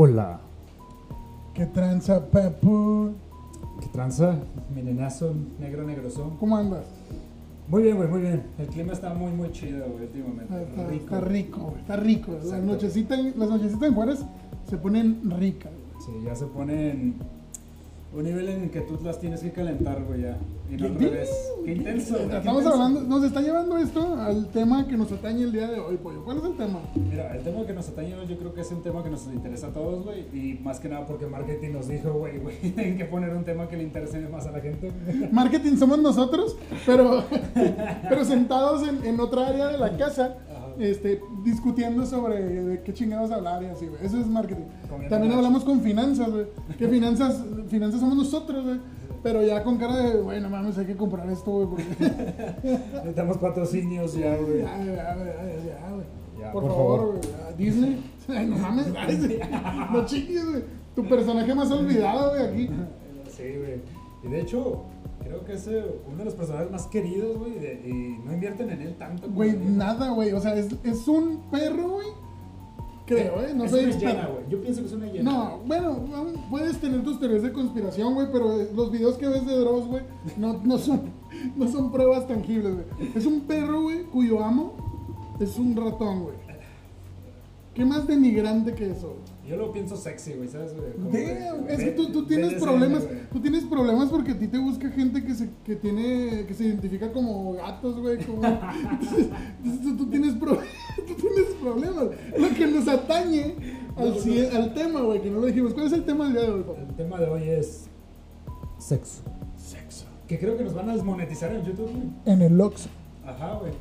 Hola. ¿Qué tranza, Pepu? ¿Qué tranza? Mi nenazo, negro, negrosón. ¿Cómo andas? Muy bien, güey, muy bien. El clima está muy, muy chido, güey, últimamente. Está rico. está rico, güey, está rico. Las nochecitas, las nochecitas en Juárez se ponen ricas. güey. Sí, ya se pone en un nivel en el que tú las tienes que calentar, güey, ya. Y no al ¿Qué? revés. Qué intenso, güey. Estamos intenso. hablando, nos está llevando esto al tema que nos atañe el día de hoy, pollo. ¿Cuál es el tema? Mira, el tema que nos atañe hoy yo creo que es un tema que nos interesa a todos, güey. Y más que nada porque marketing nos dijo, güey, güey, tienen que poner un tema que le interese más a la gente. Marketing somos nosotros, pero, pero sentados en, en otra área de la casa. Este, discutiendo sobre de qué chingados hablar y así, güey. Eso es marketing. Comiendo También hablamos con finanzas, güey. Que finanzas, finanzas somos nosotros, güey. Pero ya con cara de, güey, no mames, hay que comprar esto, güey. Porque... Necesitamos patrocinios ya, güey. Ya, ya, ya, güey. Por, por favor, güey. Disney. Ay, no mames, no chiquis, güey. Tu personaje más olvidado, güey, aquí. Sí, güey. Y de hecho, creo que es eh, uno de los personajes más queridos, güey. Y no invierten en él tanto. Güey, nada, güey. O sea, es, es un perro, güey. Creo, ¿eh? No es soy una hiena, güey. Yo pienso que es una hiena. No, bueno, puedes tener tus teorías de conspiración, güey, pero eh, los videos que ves de Dross, güey, no, no, son, no son pruebas tangibles, güey. Es un perro, güey, cuyo amo es un ratón, güey. ¿Qué más denigrante que eso? Yo lo pienso sexy, güey, ¿sabes? Como Damn, es que tú, tú tienes BDSM, problemas, güey. tú tienes problemas porque a ti te busca gente que se, que tiene, que se identifica como gatos, güey, como, entonces, entonces tú, tienes pro- tú tienes problemas. Lo que nos atañe al, No, cie- al tema, güey, que no lo dijimos. ¿Cuál es el tema del día de hoy, papá? El tema de hoy es sexo. Sexo. Que creo que nos van a desmonetizar en YouTube, güey. En el Oxxo. Ajá, güey.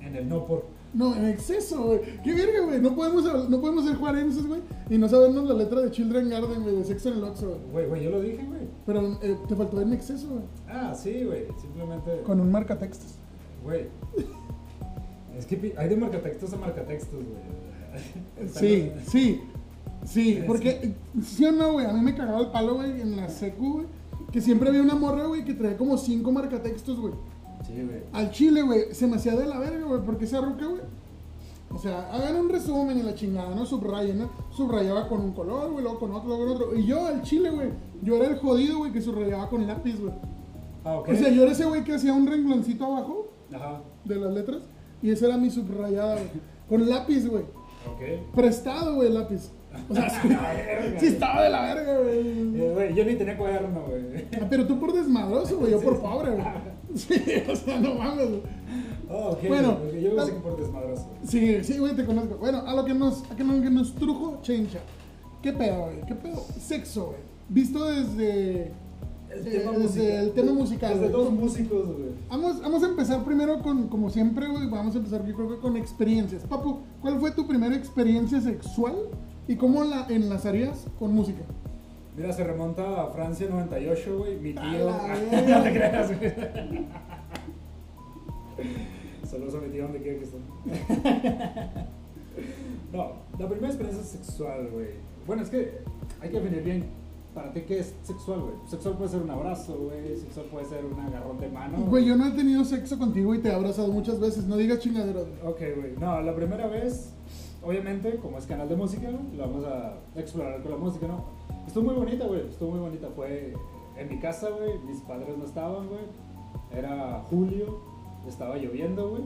En el no por. No, en exceso, güey. Qué verga, güey. No podemos, no podemos ser juarenses, güey, y no sabernos la letra de Children Garden, güey, de sexo en el Oxxo, güey. Güey, yo lo dije, güey. Pero eh, te faltó en exceso, güey. Ah, sí, güey. Simplemente. Con un marcatextos. Güey. Es que hay de marcatextos a marcatextos, güey. Sí, sí, sí, porque, sí o no, güey, a mí me cagaba el palo, güey, en la secu, güey, que siempre había una morra, güey, que traía como cinco marcatextos, güey. Sí, güey. Al chile, güey, se me hacía de la verga, güey, porque esa ruca, güey. O sea, hagan un resumen y la chingada, ¿no? Subrayen, ¿no? Subrayaba con un color, güey, luego con otro, luego con otro. Y yo, al chile, güey, yo era el jodido, güey, que subrayaba con lápiz, güey. Ah, ok. O sea, yo era ese güey que hacía un rengloncito abajo Ajá. de las letras y esa era mi subrayada, güey. Con lápiz, güey. Ok. Prestado, güey, lápiz. O sea, sí, verga. sí estaba de la verga, güey. Eh, Güey, yo ni tenía cuaderno, güey. Ah, Pero tú por desmadroso, güey, yo por pobre, güey. Sí, o sea, no mames. Oh, ok. Bueno, ok, yo tal- pensé que por desmadroso. Sí, sí, güey, te conozco. Bueno, a lo que nos, a que nos, que nos trujo Chencha. ¿Qué pedo, güey? ¿Qué pedo? Sexo, güey. Visto desde, El eh, tema desde musical. el tema musical. Desde dos músicos, güey. Vamos, vamos a empezar primero con, como siempre, güey, vamos a empezar yo creo que con experiencias. Papu, ¿cuál fue tu primera experiencia sexual y cómo la enlazarías con música? Mira, se remonta a Francia 98, güey. Mi tío. no te creas, güey. Saludos a mi tío donde quiera que esté. no, la primera experiencia sexual, güey. Bueno, es que hay que definir bien para ti qué es sexual, güey. Sexual puede ser un abrazo, güey. Sexual puede ser un agarrón de mano. Güey, yo no he tenido sexo contigo y te he abrazado muchas veces, no digas chingaderas. Ok, güey. No, la primera vez, obviamente, como es canal de música, lo vamos a explorar con la música, ¿no? Estuvo muy bonita, güey. Estuvo muy bonita. Fue en mi casa, güey. Mis padres no estaban, güey. Era julio, estaba lloviendo, güey.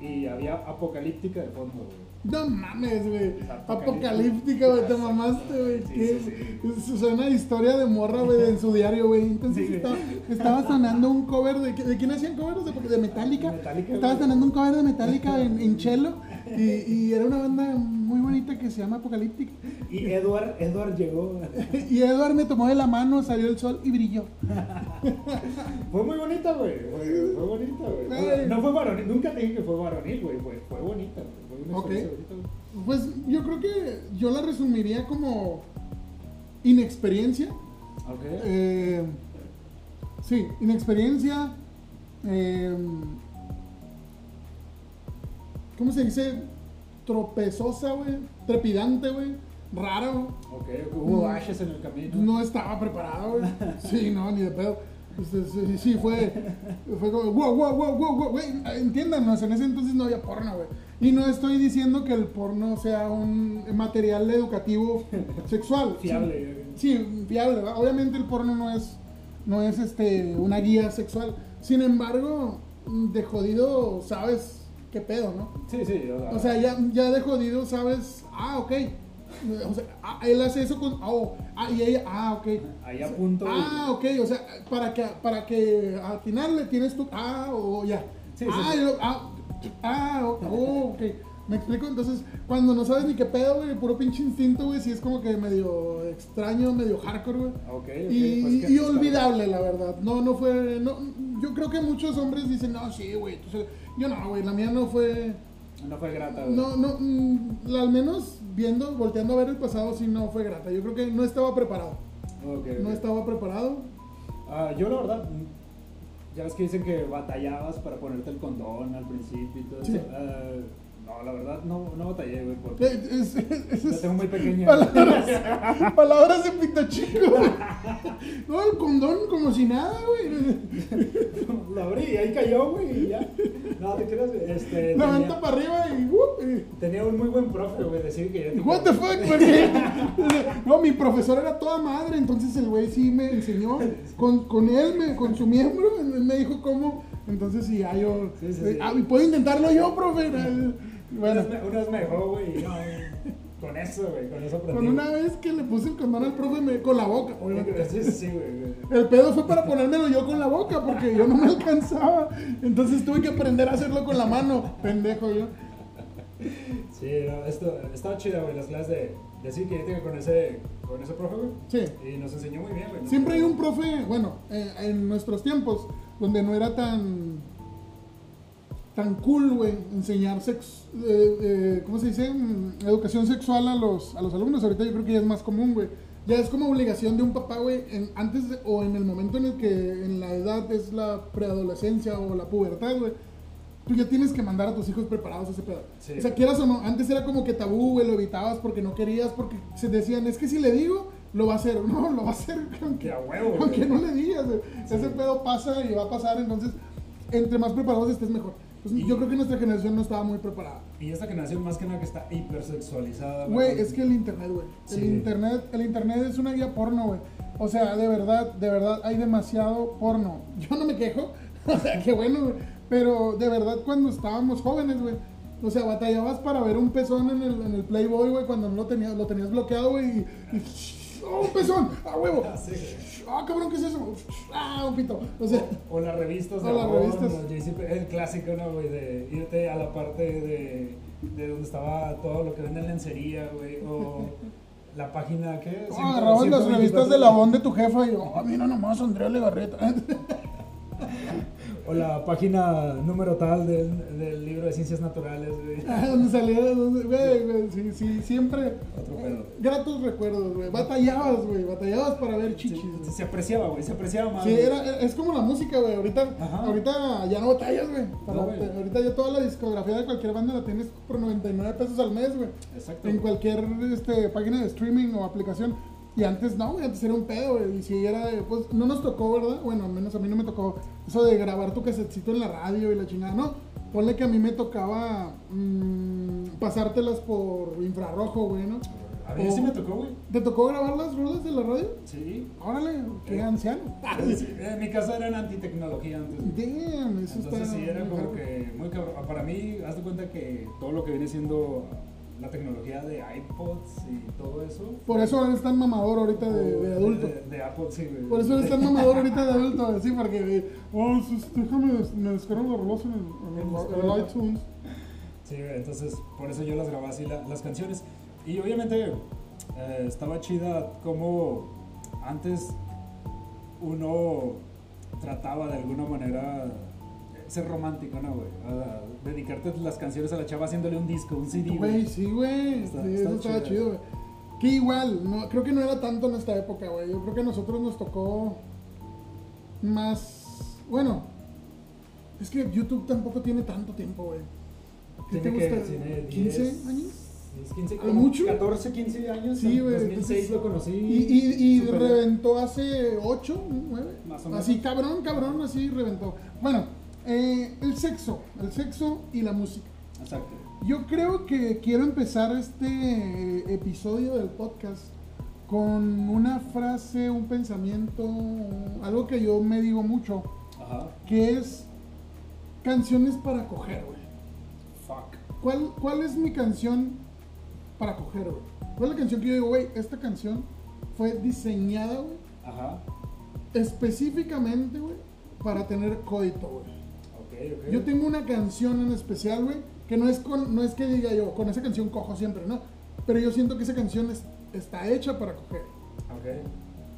Y había apocalíptica de fondo, güey. No mames, güey. Apocalíptica. Güey. Te mamaste, güey. Una historia de morra, güey, en su diario, güey. Entonces estaba, estaba sonando un cover de. ¿De quién hacían covers? De, de Metallica. Metallica, Estaba güey. sonando un cover de Metallica en, en Chelo. Y, y era una banda muy bonita que se llama Apocalíptica. Y Edward, Edward llegó. Y Edward me tomó de la mano, salió el sol y brilló. Fue muy bonita, güey. Fue, fue bonita, güey. No fue varonil. Nunca te dije que fue varonil, güey. Fue, fue bonita, güey. Ok. Pues yo creo que yo la resumiría como inexperiencia. Ok. Eh, sí, inexperiencia. eh, ¿Cómo se dice? Tropezosa, güey. Trepidante, güey. Raro. Ok, hubo Mm. ashes en el camino. No estaba preparado, güey. Sí, no, ni de pedo. Este, sí, sí, fue, fue como, wow, wow, wow, wow, wow, güey, entiéndanos, en ese entonces no había porno, güey. Y no estoy diciendo que el porno sea un material educativo sexual. Fiable. Sí, sí, fiable. Obviamente el porno no es, no es este, una guía sexual. Sin embargo, de jodido sabes qué pedo, ¿no? Sí, sí. O sea, O sea, ya, ya de jodido sabes, ah, ok. O sea, ah, él hace eso con, oh, ah, y ella, ah, ok. ahí a punto. Ah, ok, o sea, para que, para que al final le tienes tu, ah, o ya. Sí, sí, ah, sí. y luego, ah, ah, oh, oh, ok. ¿Me explico? Entonces, cuando no sabes ni qué pedo, güey, puro pinche instinto, güey, sí es como que medio extraño, medio hardcore, güey. Ok, ok. Y, pues, olvidable, la verdad. No, no fue. No, yo creo que muchos hombres dicen, no, sí, güey. Yo no, güey. La mía no fue. No fue grata, güey. No, no. mm, al menos viendo, volteando a ver el pasado, sí no fue grata. Yo creo que no estaba preparado. Ok, No ok. estaba preparado. Ah, yo la verdad, ya ves que dicen que batallabas para ponerte el condón al principio y todo Sí. eso. Ah, no, la verdad no, no batallé, güey, porque Eh, Es, es- la es- tengo muy pequeña. palabras, palabras de pito chico. No, el condón como si nada, güey. Lo abrí y ahí cayó, güey, y ya. No, te creas, este, Levanta tenía, para arriba y. uh, y- tenía un muy buen profe, güey, decir que te What the fuck? No, mi profesor era toda madre, entonces el güey sí me enseñó con, con él, me, con su miembro, él me dijo cómo. Entonces sí, ya yo. Sí, sí, eh, sí. Ah, puedo intentarlo yo, profe. Bueno, Una vez me- una vez me dejó, güey, no, con eso, güey, con eso aprendí. con una vez que le puse el condón al profe me, con la boca, obviamente. Sí, sí, güey. El pedo fue para ponérmelo yo con la boca porque yo no me alcanzaba. Entonces tuve que aprender a hacerlo con la mano, pendejo yo. Sí, no, esto, estaba chida, güey, las clases de, de psiquiatría con ese, con ese profe, güey. Sí. Y nos enseñó muy bien, güey. Siempre hay un profe, bueno, eh, en nuestros tiempos, donde no era tan tan cool, güey, enseñar sex, eh, eh, ¿cómo se dice? Mm, Educación sexual a los, a los alumnos. Ahorita yo creo que ya es más común, güey. Ya es como obligación de un papá, güey, antes de- o en el momento en el que en la edad es la preadolescencia o la pubertad, güey. Tú ya tienes que mandar a tus hijos preparados a ese pedo. Sí. O sea, quieras o no, antes era como que tabú, güey, lo evitabas porque no querías, porque se decían, es que si le digo, lo va a hacer. No, lo va a hacer aunque, Que a huevo, aunque no le digas. güey. Sí. Ese pedo pasa y va a pasar, entonces, entre más preparados estés, mejor. Pues, Y- yo creo que nuestra generación no estaba muy preparada. Y esta generación más que nada que está hipersexualizada, Güey, es que el internet, güey. El internet, el internet es una guía porno, güey. O sea, de verdad, de verdad, hay demasiado porno. Yo no me quejo, o sea, qué bueno, güey. Pero de verdad, cuando estábamos jóvenes, güey. O sea, batallabas para ver un pezón en el, en el Playboy, güey, cuando no lo tenías, lo tenías bloqueado, güey. Y, y, ¡Oh, un pezón! ¡Ah, huevo! Ah. ¡Ah, cabrón, qué es eso! ¡Ah, un pito! O sea, O las revistas de O las revistas. el clásico, ¿no, güey? De irte a la parte de, de donde estaba todo lo que vende en lencería, güey. O la página, ¿qué? ¿cómo Ciento- agarrabas las 124. revistas de Labón de tu jefa y yo, ¡ah, mira nomás, Andrea Legarreta! O la página número tal del, del libro de ciencias naturales, güey. Ah, donde salía, donde, güey, güey, sí, sí, siempre. Otro pedo. Gratos recuerdos, güey. Batallabas, güey, batallabas para ver chichis. Se, apreciaba, güey, se apreciaba más. Sí, güey. era, era- es como la música, güey. Ahorita, Ajá. ahorita ya no batallas, güey. Para- No, güey. ahorita ya toda la discografía de cualquier banda la tienes por 99 pesos al mes, güey. Exacto. En cualquier este, página de streaming o aplicación. Y antes no, güey, antes era un pedo, güey. Y si era de, pues no nos tocó, ¿verdad? Bueno, al menos a mí no me tocó eso de grabar tu casetcito en la radio y la chingada, no. Ponle que a mí me tocaba mm, pasártelas por infrarrojo, güey, ¿no? A mí sí me tocó, güey. ¿Te tocó grabar las ruedas de la radio? Sí. Órale, qué Eh. anciano. Sí, En mi casa eran antitecnología antes. Damn, eso Entonces está. sí, era como que muy cabrón. Para mí, haz de cuenta que todo lo que viene siendo la tecnología de iPods y todo eso. Por eso eres tan mamador ahorita de, adulto. De, de Apple, sí, güey. Por eso eres tan mamador ahorita de adulto, sí, porque, oh, déjame, me descargo los robots en el, iTunes. Sí, güey, entonces por eso yo las grababa así la- las canciones. Y obviamente eh, estaba chida como antes uno trataba de alguna manera ser romántico, ¿no, güey? A- dedicarte las canciones a la chava haciéndole un disco, un CD, Güey, sí, güey, Está- sí, está eso estaba chido. güey. Que igual, no, creo que no era tanto en esta época, güey. Yo creo que a nosotros nos tocó más, bueno, es que YouTube tampoco tiene tanto tiempo, güey. ¿Qué te que- gusta? tiene ¿15 10, años? 16, 15, ¿Hay como mucho? 14, 15 años. Sí, güey, 2006 entonces- lo conocí. Y, y, y reventó hace 8, 9. Más o menos. Así, cabrón, cabrón, así reventó. Bueno, eh, el sexo, el sexo y la música. Exacto. Yo creo que quiero empezar este episodio del podcast con una frase, un pensamiento, algo que yo me digo mucho, Ajá. que es canciones para coger, güey. Fuck. ¿Cuál, ¿Cuál es mi canción para coger, güey? ¿Cuál es la canción que yo digo, güey, esta canción fue diseñada, güey, Ajá. específicamente, güey, para tener coito, güey? Ok, ok. Yo tengo una canción en especial, güey, que no es, con, no es que diga yo, con esa canción cojo siempre, no. Pero yo siento que esa canción es- está hecha para coger. Ok.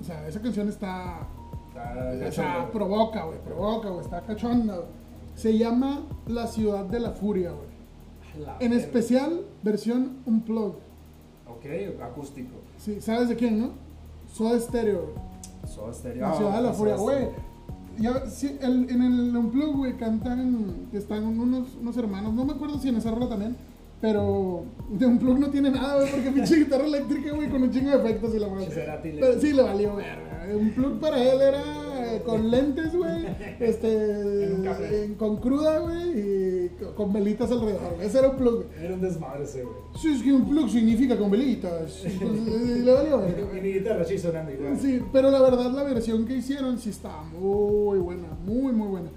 O sea, esa canción está... Está O gacho, sea, güey. provoca, güey, provoca, güey, está cachonda, güey. Se llama La Ciudad de la Furia, güey. En especial, versión Unplugged. Ok, acústico. Sí, ¿sabes de quién, no? Soda Stereo, güey. Soda Stereo. La Ah, Ciudad de la Furia, güey. Ya, sí, el- en el Unplug, güey, cantan, están unos, unos hermanos, no me acuerdo si en esa rola también, pero de Unplug no tiene nada, güey, porque pinche guitarra eléctrica, güey, con un chingo de efectos y la madre. Pero sí le valió verga. Unplug para él era eh, con lentes, güey, este, En un con cruda, güey, y co- con velitas alrededor. Ese era Unplug, güey. Era un desmadre ese, güey. Sí, es que Unplug significa con velitas, entonces, le valió. Y mi guitarra sí sonando igual. Sí, pero la verdad la versión que hicieron sí estaba muy buena, muy muy buena.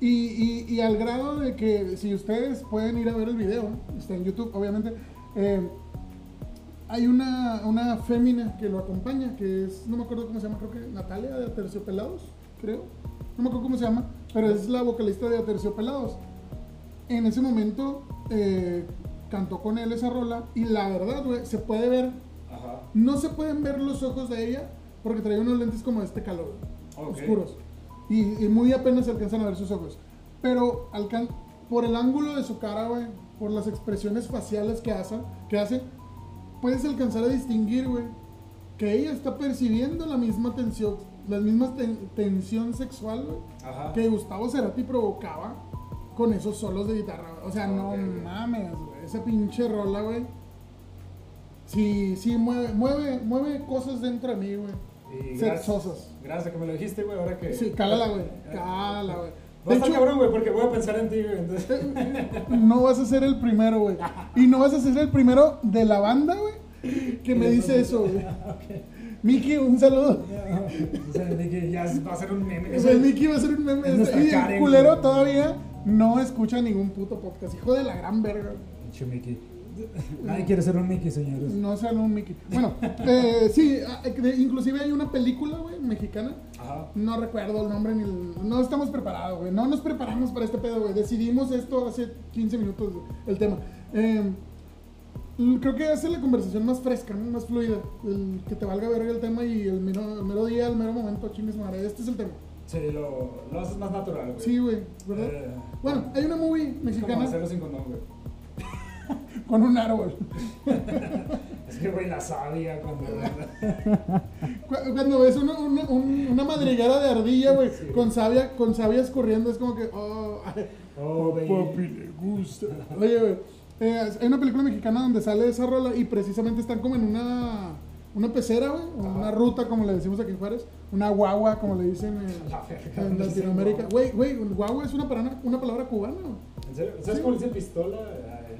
Y, y, y al grado de que si ustedes pueden ir a ver el video, está en YouTube obviamente, eh, hay una, una fémina que lo acompaña, que es, no me acuerdo cómo se llama, creo que Natalia de Aterciopelados, creo. No me acuerdo cómo se llama, pero es la vocalista de Aterciopelados. En ese momento eh, cantó con él esa rola y la verdad, güey, se puede ver Ajá. no se pueden ver los ojos de ella porque traía unos lentes como de este calor, Ok. oscuros. Y, y muy apenas se alcanzan a ver sus ojos. Pero alcan- por el ángulo de su cara, güey, por las expresiones faciales que hace, que hace, puedes alcanzar a distinguir, güey, que ella está percibiendo la misma tensión, la misma ten- tensión sexual, güey, que Gustavo Cerati provocaba con esos solos de guitarra. güey. O sea, no Ok, ok. mames, güey. Esa pinche rola, güey. Sí, sí, mueve, mueve, mueve cosas dentro de mí, güey. Gracias, Sexosas. gracias a que me lo dijiste, güey, ahora que... Sí, cálala, güey. Cálala, güey. De hecho, cabrón, güey, porque voy a pensar en ti, güey. Entonces... no vas a ser el primero, güey. Y no vas a ser el primero de la banda, güey, que me dice eso, güey. Miki, un saludo. O sea, que ya va a ser un meme. O sea, Miki va a ser un meme. es Y el culero güey. todavía no escucha ningún puto podcast. Hijo de la gran verga. Mickey. Nadie quiere ser un Mickey, señores. No sean un Mickey. Bueno, eh, sí, ah, inclusive hay una película, güey, mexicana. Ajá. No recuerdo el nombre ni el... No estamos preparados, güey. No nos preparamos para este pedo, güey. Decidimos esto hace 15 minutos, güey, el tema. Eh, creo que hace la conversación más fresca, ¿no? más fluida. El que te valga verga el tema y el mero, el mero día, el mero momento, chingues madre. Este es el tema. Sí, lo, lo haces más natural, güey. Sí, güey, ¿verdad? Eh, Bueno, hay una movie Es como mexicana hacerlo sin condón, güey. con un árbol. Es que, güey, la sabia cuando... Cu- Cuando ves una, una, un- una madriguera de ardilla, güey, Sí. con savia, con sabias corriendo, es como que, oh, Oh, papi le gusta. Oye, güey, eh, hay una película mexicana donde sale esa rola y precisamente están como en una, una pecera, güey, una ruta, como le decimos aquí en Juárez, una guagua, como le dicen en, Latinoamérica. no. Güey, güey, guagua es una palabra, una palabra cubana. güey. ¿En serio? ¿Sabes Sí. cómo dice pistola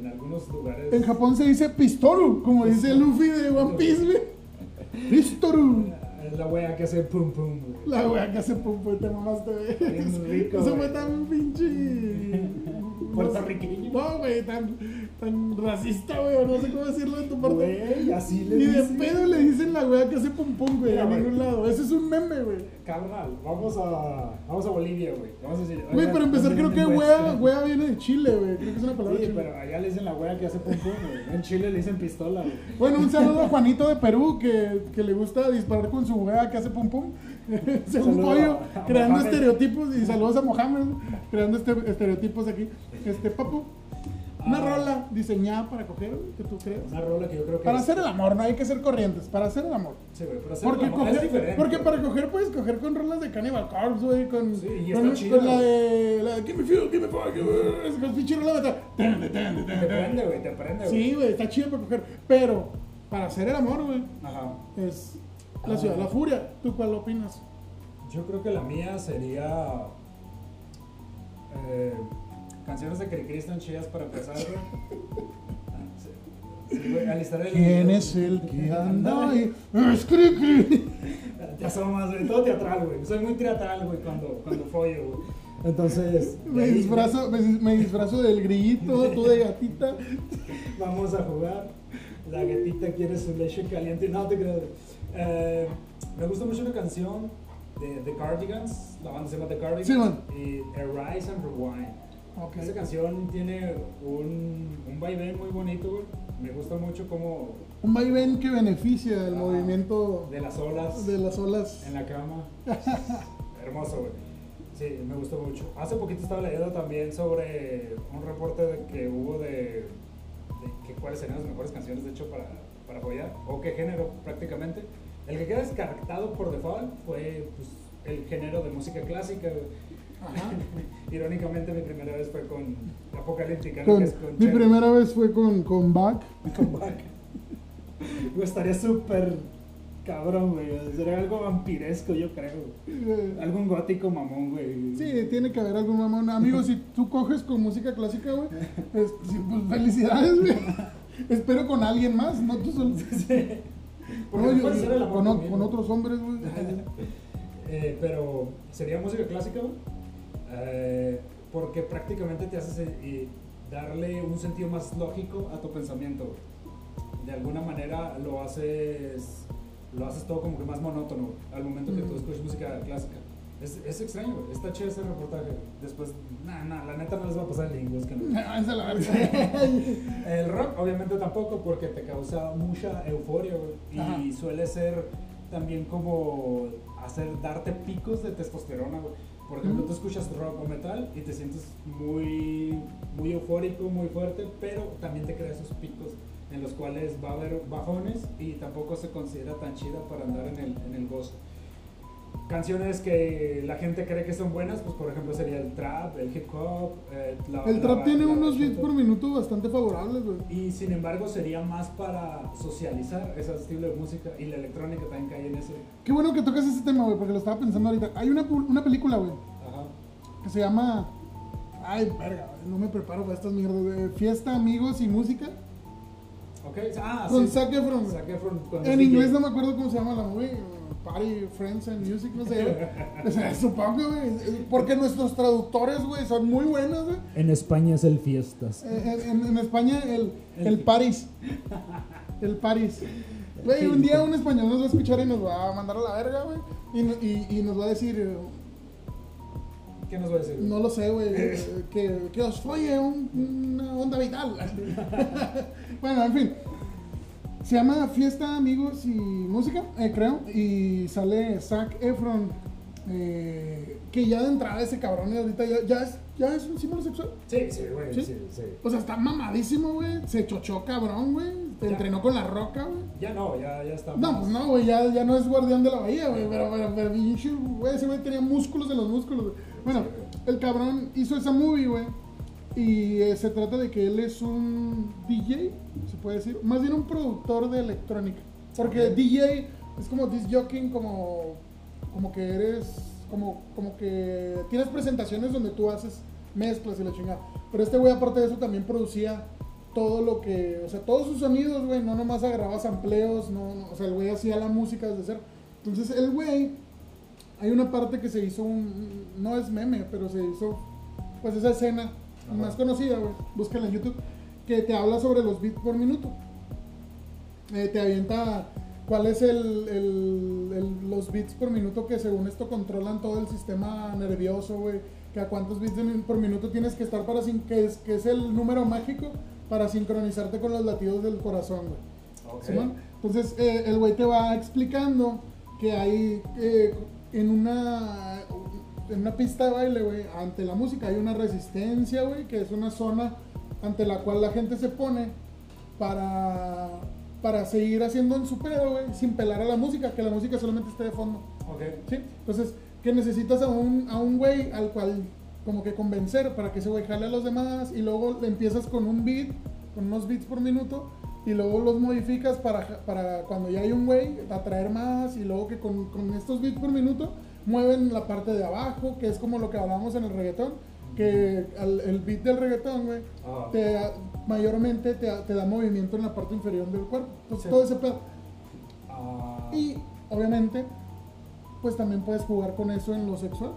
en algunos lugares? En Japón se dice pistolu, como dice Luffy de One Piece, güey. Pistoru. Es la wea que hace pum pum, güey. La wea que hace pum pum, te mamaste, güey. Bien rico, Eso fue tan pinche. Puertorriqueño. No, güey, tan, tan racista, güey, o no sé cómo decirlo de tu parte. Güey, así le Ni de pedo le dicen la wea que hace pum pum, güey, a ningún lado. Ese es un meme, güey. Carnal, vamos a, vamos a Bolivia, güey. Vamos a decir. Güey, para empezar, creo ¿dónde que wea, wea viene de Chile, güey. Creo que es una palabra Sí, chile. pero allá le dicen la wea que hace pum pum, güey. En Chile le dicen pistola, güey. Bueno, un saludo a Juanito de Perú que, que le gusta disparar con su wea que hace pum pum. Según pollo, creando Mohamed. estereotipos. Y saludos a Mohamed, creando este, estereotipos aquí. Este, papu. Una Ah. rola diseñada para coger, que tú crees. Una rola que yo creo que. Para es- hacer el amor, no hay que ser corrientes, para hacer el amor. Sí, güey, pero hacer Porque, el amor es coger- diferente. porque para coger puedes coger con rolas de Cannibal Corpse, güey, con, Sí, y con, está chido, con la de, la de Give me feel, give me fuck, es con pinche rola de. Te prende, güey, te prende, güey. Sí, güey, está chido para coger, pero para hacer el amor, güey, Ajá. es la ciudad la furia. ¿Tú cuál opinas? Yo creo que la mía sería. eh, canciones de Cricri están chidas para empezar. Ah. ¿Quién es el que anda ahí? Es cri, cri. Te asomas, güey. Todo teatral, güey. Soy muy teatral, güey, cuando, cuando follo, güey. Entonces. Me disfrazo, me, me disfrazo del grillito, tú de gatita. Vamos a jugar. La gatita quiere su leche caliente. No te creo. Eh, me gusta mucho una canción de The Cardigans. La banda se llama The Cardigans. Sí, man. Y Arise and Rewind. Ok. Esa canción tiene un, un vaivén muy bonito, güey. Me gusta mucho como Un vaivén que beneficia el Ah, movimiento de las olas de las olas. en la cama. Hermoso, güey. Sí, me gustó mucho. Hace poquito estaba leyendo también sobre un reporte de que hubo de, de que cuáles serían las mejores canciones, de hecho, para, para follar, o qué género prácticamente. El que queda descartado por default fue pues, el género de música clásica. Ajá. Irónicamente, mi primera vez fue con Apocalíptica, Con- es con mi Cher. primera vez fue con, con Bach. Con Bach. Güey, estaría súper cabrón, güey. Sería algo vampiresco, yo creo. Eh, Algún gótico mamón, güey. Sí, tiene que haber algún mamón. Amigo, si tú coges con música clásica, güey, pues felicidades, güey. Espero con alguien más, no tú solo. Sí. No, no yo- con, con otros hombres, güey. Eh, pero sería música clásica. Eh, porque prácticamente te haces eh, y darle un sentido más lógico a tu pensamiento. De alguna manera lo haces lo haces todo como que más monótono al momento que tú Mm. escuchas música clásica. Es, es extraño. Está chido ese reportaje. Después, nah, la neta no les va a pasar el esa la verga. El rock, obviamente, tampoco, porque te causa mucha euforia, güey. Ajá. Y suele ser también como hacer, darte picos de testosterona, güey. Por ejemplo, tú escuchas rock o metal y te sientes muy, muy eufórico, muy fuerte, pero también te crea esos picos en los cuales va a haber bajones y tampoco se considera tan chida para andar en el, en el gozo. Canciones que la gente cree que son buenas, pues por ejemplo sería el trap, el hip hop. eh, la- El la- trap tiene unos beats por minuto bastante favorables, güey. Y sin embargo sería más para socializar ese estilo de música y la electrónica también cae en ese. Qué bueno que tocas ese tema, güey, porque lo estaba pensando ahorita. Hay una, una película, güey, que se llama. Ay, verga, güey, no me preparo para estas mierdas, güey. Fiesta, amigos y música. Ok, ah, Con sí. Zac Efron. Zac En inglés no me acuerdo cómo se llama la movie. Party, Friends and Music, no sé. O sea, supongo, güey. Porque nuestros traductores, güey, son muy buenos, güey. En España es el Fiestas. Eh, En, en- en España, el, el Paris. El Paris. Güey, un día un español nos va a escuchar y nos va a mandar a la verga, güey. Y, y, y nos va a decir, eh, ¿Qué nos va a decir? no lo sé, güey, eh, que, que os folle un- una onda vital. bueno, en fin. Se llama Fiesta, Amigos y Música, eh, creo. Y sale Zac Efron. eh, que ya de entrada ese cabrón y ahorita ya, ya, es, ya es un símbolo sexual. Sí, sí, güey, ¿Sí? sí, sí. O sea, está mamadísimo, güey. Se chochó cabrón, güey. Ya. entrenó con la roca, güey. Ya no, ya, ya está. No, más- pues no, güey, ya, ya no es guardián de la bahía, güey. Pero, pero, pero, güey, ese güey tenía músculos en los músculos, güey. Bueno, el cabrón hizo esa movie, güey. Y eh, se trata de que él es un DJ, se puede decir. Más bien un productor de electrónica. Porque Ok. DJ es como disc jockeying, como, como que eres. Como, como que tienes presentaciones donde tú haces mezclas y la chingada. Pero este güey, aparte de eso, también producía todo lo que. O sea, todos sus sonidos, güey. No nomás agarraba sampleos, no, no, o sea, el güey hacía la música desde cero. Entonces, el güey. Hay una parte que se hizo un. No es meme, pero se hizo. Pues esa escena Ajá. más conocida, güey. Búscala en YouTube. Que te habla sobre los bits por minuto. Eh, te avienta cuál es el, el- el- los bits por minuto que según esto controlan todo el sistema nervioso, güey. Que a cuántos bits por minuto tienes que estar para sin, que es, que es el número mágico para sincronizarte con los latidos del corazón, güey. Ok. ¿Simón? Entonces eh, el güey te va explicando que hay eh, en una en una pista de baile, güey, ante la música hay una resistencia, güey, que es una zona ante la cual la gente se pone para, para seguir haciendo en su pedo, güey, sin pelar a la música, que la música solamente esté de fondo. Ok. ¿Sí? Entonces, que necesitas a un, a un güey al cual como que convencer para que ese güey jale a los demás y luego le empiezas con un beat, con unos beats por minuto y luego los modificas para, para cuando ya hay un güey atraer más y luego que con, con estos beats por minuto mueven la parte de abajo, que es como lo que hablábamos en el reggaetón, que al- el beat del reggaetón, güey, Ah. te, mayormente te, te da movimiento en la parte inferior del cuerpo. Entonces, Sí. todo ese pedo. Ah, Y obviamente, pues también puedes jugar con eso en lo sexual.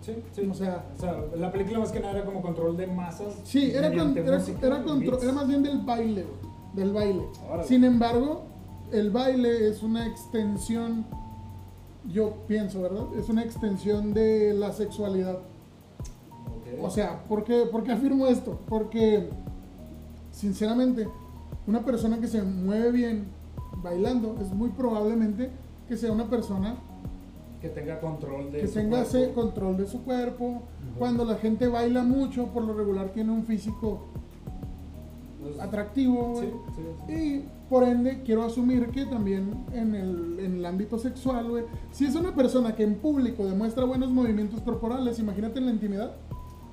sí, sí. o sea- o sea, la película más que nada era como control de masas. Sí, era, con- era, era y contro- beats. era más bien del baile, güey, del baile. Órale. Sin embargo, el baile es una extensión, yo pienso, ¿verdad? Es una extensión de la sexualidad. O sea, ¿por qué, por qué afirmo esto? Porque, sinceramente, una persona que se mueve bien bailando es muy probablemente que sea una persona que tenga control de que su tenga cuerpo. control de su cuerpo. Cuando la gente baila mucho, por lo regular tiene un físico atractivo. Sí, sí. Y por ende, quiero asumir que también en el, en el ámbito sexual, güey, si es una persona que en público demuestra buenos movimientos corporales, imagínate en la intimidad.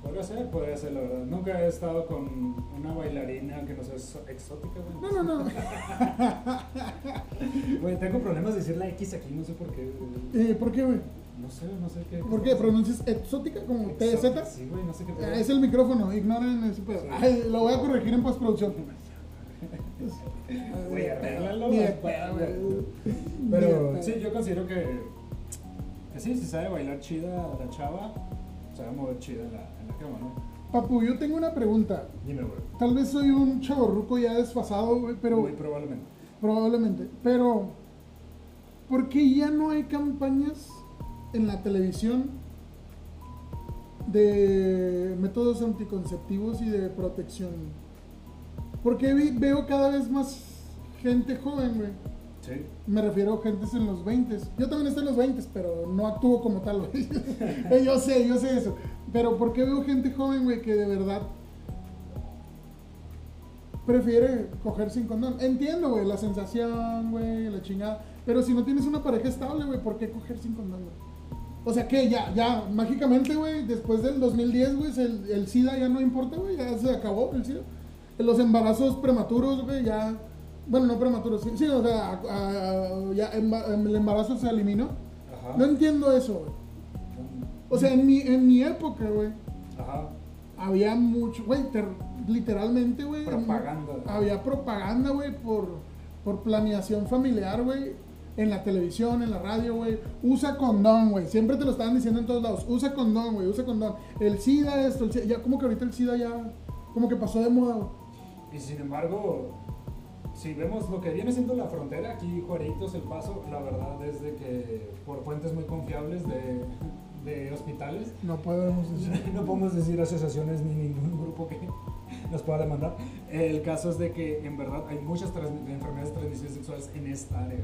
Podría ser, podría ser, la verdad. Nunca he estado con una bailarina que no sea exótica, güey. No, no, no. Güey, tengo problemas de decir la X aquí, no sé por qué. Eh, ¿Por qué, güey? No sé, no sé qué. ¿Por qué? ¿Pronuncias exótica como TZ? Sí, güey, no sé qué. Ah, Es el micrófono, ignoren ese pedo. Ay, lo voy a corregir en postproducción. Güey, arréglalo. Pero sí, yo considero que, que sí, si sabe bailar chida la chava, a mover chida en la, en la cama, ¿no? Papu, yo tengo una pregunta. Dime, güey. Tal vez soy un chavorruco ya desfasado, güey, pero Muy probablemente. probablemente. Pero, ¿por qué ya no hay campañas en la televisión de métodos anticonceptivos y de protección? Porque veo cada vez más gente joven, güey. Sí. Me refiero a gentes en los 20. Yo también estoy en los 20, pero no actúo como tal, güey. Yo sé, yo sé eso. Pero ¿por qué veo gente joven, güey, que de verdad prefiere coger sin condón? Entiendo, güey, la sensación, güey, la chingada. Pero si no tienes una pareja estable, güey, ¿por qué coger sin condón, güey? O sea que ya, ya, mágicamente, güey, después del 2010, güey, el, el SIDA ya no importa, güey, ya se acabó el SIDA. Los embarazos prematuros, güey, ya. Bueno, no prematuros, sí, sí, o sea, a- a- ya emba- el embarazo se eliminó. Ajá. No entiendo eso, güey. O sea, en mi, en mi época, güey, había mucho, güey, ter- literalmente, güey. Propaganda. Había propaganda, güey, por, por planeación familiar, güey. En la televisión, en la radio, güey. Usa condón, güey. Siempre te lo estaban diciendo en todos lados. Usa condón, güey. Usa condón. El SIDA, esto, el SIDA. Ya como que ahorita el SIDA ya, como que pasó de moda. Y sin embargo, si vemos lo que viene siendo la frontera, aquí Juaritos, El Paso, la verdad es de que por fuentes muy confiables de, de hospitales, No podemos decir. no podemos decir asociaciones ni ningún grupo que nos pueda demandar. El caso es de que en verdad hay muchas enfermedades de transmisión sexuales en esta área.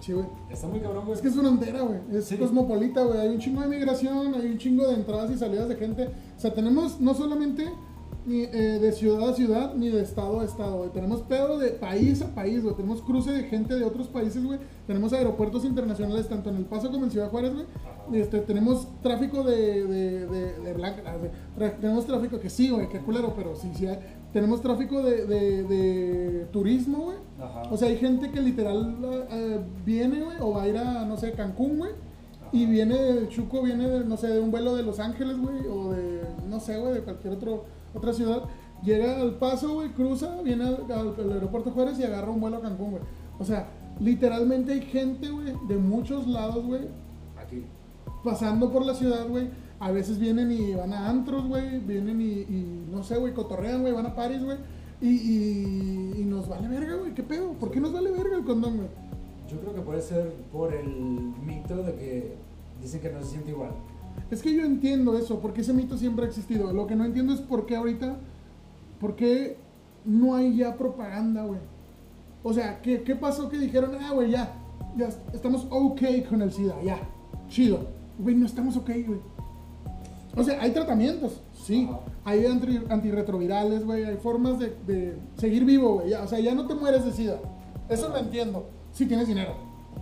Sí, güey. Está muy cabrón, güey. Es que es frontera, güey. Es Sí. cosmopolita, güey. Hay un chingo de migración, hay un chingo de entradas y salidas de gente. O sea, tenemos no solamente ni, eh, de ciudad a ciudad, ni de estado a estado, güey. Tenemos pedo de país a país, güey. Tenemos cruce de gente de otros países, güey. Tenemos aeropuertos internacionales, tanto en El Paso como en Ciudad Juárez, güey. Este, tenemos tráfico de, de, de, de blanca- ah, tenemos tráfico que sí, güey, qué culero, pero sí, sí. hay. Tenemos tráfico de, de, turismo, güey. O sea, hay gente que literal eh, viene, güey, o va a ir a, no sé, Cancún, güey. Y viene del Chuco, viene, de, no sé, de un vuelo de Los Ángeles, güey, o de, no sé, güey, de cualquier otro, otra ciudad. Llega al paso, güey, cruza, viene al, al- al aeropuerto Juárez y agarra un vuelo a Cancún, güey. O sea, literalmente hay gente, güey, de muchos lados, güey, Aquí. pasando por la ciudad, güey. A veces vienen y van a antros, güey. Vienen y, y, no sé, güey, cotorrean, güey. Van a París, güey. Y, y, y nos vale verga, güey. ¿Qué pedo? ¿Por qué nos vale verga el condón, güey? Yo creo que puede ser por el mito de que dicen que no se siente igual. Es que yo entiendo eso, porque ese mito siempre ha existido. Lo que no entiendo es por qué ahorita, por qué no hay ya propaganda, güey. O sea, ¿qué, qué pasó que dijeron, ah, güey, ya, ya estamos ok con el SIDA, ya, chido. Güey, no estamos ok, güey. O sea, hay tratamientos, sí. Ajá. Hay anti- antirretrovirales, güey. Hay formas de, de seguir vivo, güey. O sea, ya no te mueres de sida. Eso lo entiendo. Si tienes dinero.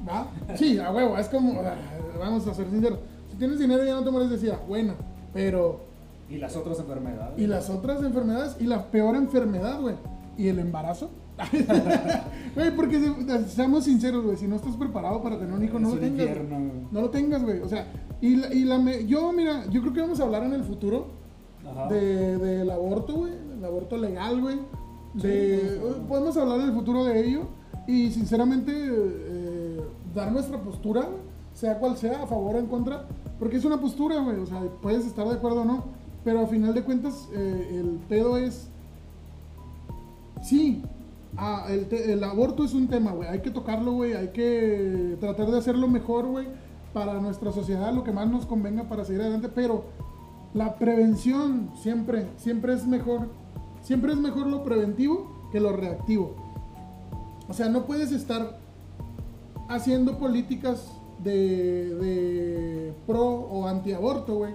¿Va? Sí, a huevo. Es como. ah, Vamos a ser sinceros. Tienes dinero ya no te mueres de sida. Bueno. Pero. Y las otras enfermedades. Y las otras enfermedades. Y la peor enfermedad, güey. ¿Y el embarazo? Güey, porque se- seamos sinceros, güey. Si no estás preparado para tener un hijo, no lo tengas. No lo tengas, güey. O sea, y, la, y la me- yo, mira, yo creo que vamos a hablar en el futuro Ajá. de, del aborto, güey, del aborto legal, güey. De, Sí, sí. podemos hablar en el futuro de ello y sinceramente eh, dar nuestra postura, sea cual sea, a favor o en contra, porque es una postura, güey, o sea, puedes estar de acuerdo o no, pero a final de cuentas eh, el pedo es, sí, ah, el, el aborto es un tema, güey, hay que tocarlo, güey, hay que tratar de hacerlo mejor, güey, para nuestra sociedad, lo que más nos convenga para seguir adelante, pero la prevención siempre, siempre es mejor. Siempre es mejor lo preventivo que lo reactivo. O sea, no puedes estar haciendo políticas de, de pro o antiaborto, güey.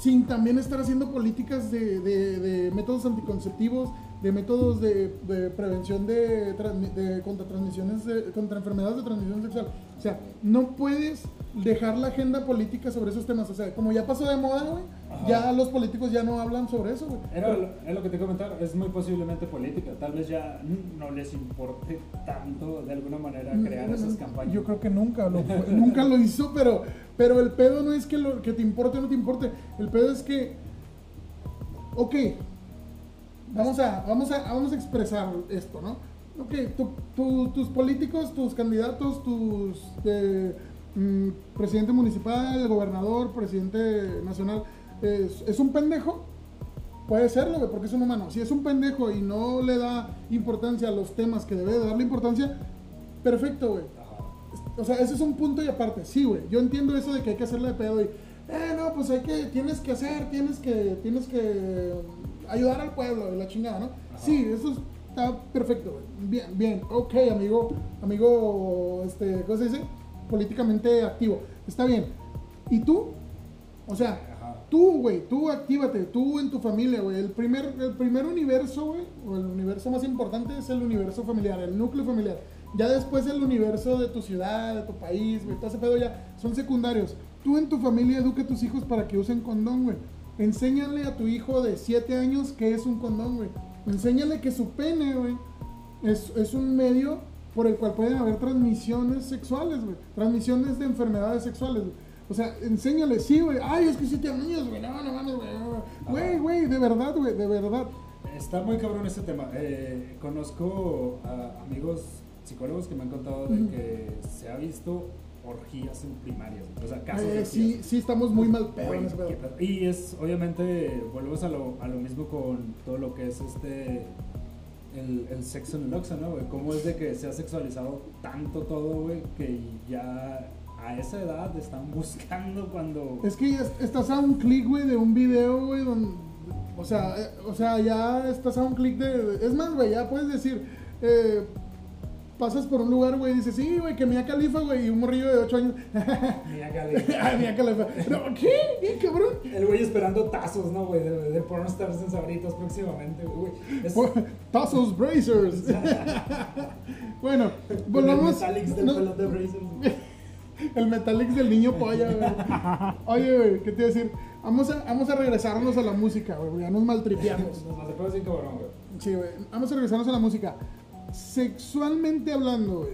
Sin también estar haciendo políticas de, de- de métodos anticonceptivos, de métodos de, de prevención de, de- contra transmisiones, de- contra enfermedades de transmisión sexual. O sea, no puedes dejar la agenda política sobre esos temas. O sea, como ya pasó de moda, güey, ya los políticos ya no hablan sobre eso, güey. Era lo, es lo que te iba a comentar, es muy posiblemente política. Tal vez ya no les importe tanto de alguna manera crear esas campañas. Mm, Yo creo que nunca lo, nunca lo hizo, pero, pero el pedo no es que, lo, que te importe o no te importe. El pedo es que, ok, vamos a, vamos a, vamos a expresar esto, ¿no? Ok, tu- tu- tus políticos, tus candidatos, tus eh, mm, presidente municipal, gobernador, presidente nacional, es, un pendejo. Puede serlo, güey, porque es un humano. Si es un pendejo y no le da importancia a los temas que debe de darle importancia, perfecto, güey. O sea, ese es un punto y aparte. Sí, güey. Yo entiendo eso de que hay que hacerle de pedo y. Eh, no, pues hay que. Tienes que hacer, tienes que. Tienes que. Ayudar al pueblo y la chingada, ¿no? Sí, eso está perfecto. Bien, bien. Ok, amigo. Amigo. Este. ¿Cómo se dice? Políticamente activo. Está bien. ¿Y tú? O sea, Ajá. Tú, güey, tú actívate, tú en tu familia, güey. El primer, el primer universo, güey, o el universo más importante es el universo familiar, el núcleo familiar. Ya después el universo de tu ciudad, de tu país, güey, todo ese pedo ya son secundarios. Tú en tu familia educa a tus hijos para que usen condón, güey. Enséñale a tu hijo de 7 años qué es un condón, güey. Enséñale que su pene, güey, es, es un medio por el cual pueden haber transmisiones sexuales, güey. Transmisiones de enfermedades sexuales, güey. O sea, enséñale, sí, güey. Ay, es que siete años, güey. No, no mames, güey. Güey, güey, de verdad, güey, de verdad. Está muy cabrón este tema. Eh, conozco a amigos psicólogos que me han contado de que se ha visto orgías en primarias. O sea, casos Eh, de sí, sí, estamos muy mal pedo en ese pedo. Y es, obviamente, volvemos a lo, a lo mismo con todo lo que es este. El, el sexo en el Oxxo, ¿no, güey? ¿Cómo es de que se ha sexualizado tanto todo, güey? Que ya a esa edad están buscando cuando. Es que ya estás a un clic, güey, de un video, güey, donde... O sea, eh, o sea, ya estás a un clic de... Es más, güey, ya puedes decir... eh, pasas por un lugar, güey, y dices, sí, güey, que Mia Califa, güey, y un morrillo de 8 años... Mira, Gali. Ah, Mia Califa. No, ¿qué? ¿Qué, cabrón? El güey esperando tazos, ¿no, güey? De, de pornstars en Sabritas próximamente, güey. Es- Tazos Brazers. bueno, con el volvamos... Metallics del no- pelot de Brazers. El Metallics del niño polla, güey. Oye, güey, ¿qué te iba a decir? Vamos a, vamos a regresarnos a la música, güey. Ya nos maltripeamos. Nos acercamos bien cabrón, güey. Sí, güey. Vamos a regresarnos a la música. Sexualmente hablando, güey.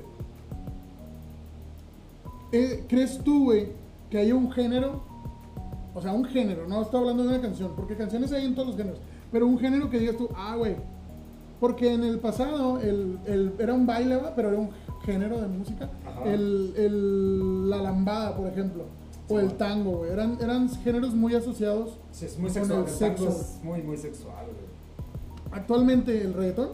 eh, ¿Crees tú, güey, que haya un género? O sea, un género, no estoy hablando de una canción, porque canciones hay en todos los géneros. Pero un género que digas tú, ah, güey. Porque en el pasado el, el- era un baile, ¿va? pero era un género de música. El, el- la lambada, por ejemplo. O el tango, güey. Eran, eran géneros muy asociados. Sí, es muy Con sexual. el El tango sexo. es muy, muy sexual, güey. Actualmente el reggaetón.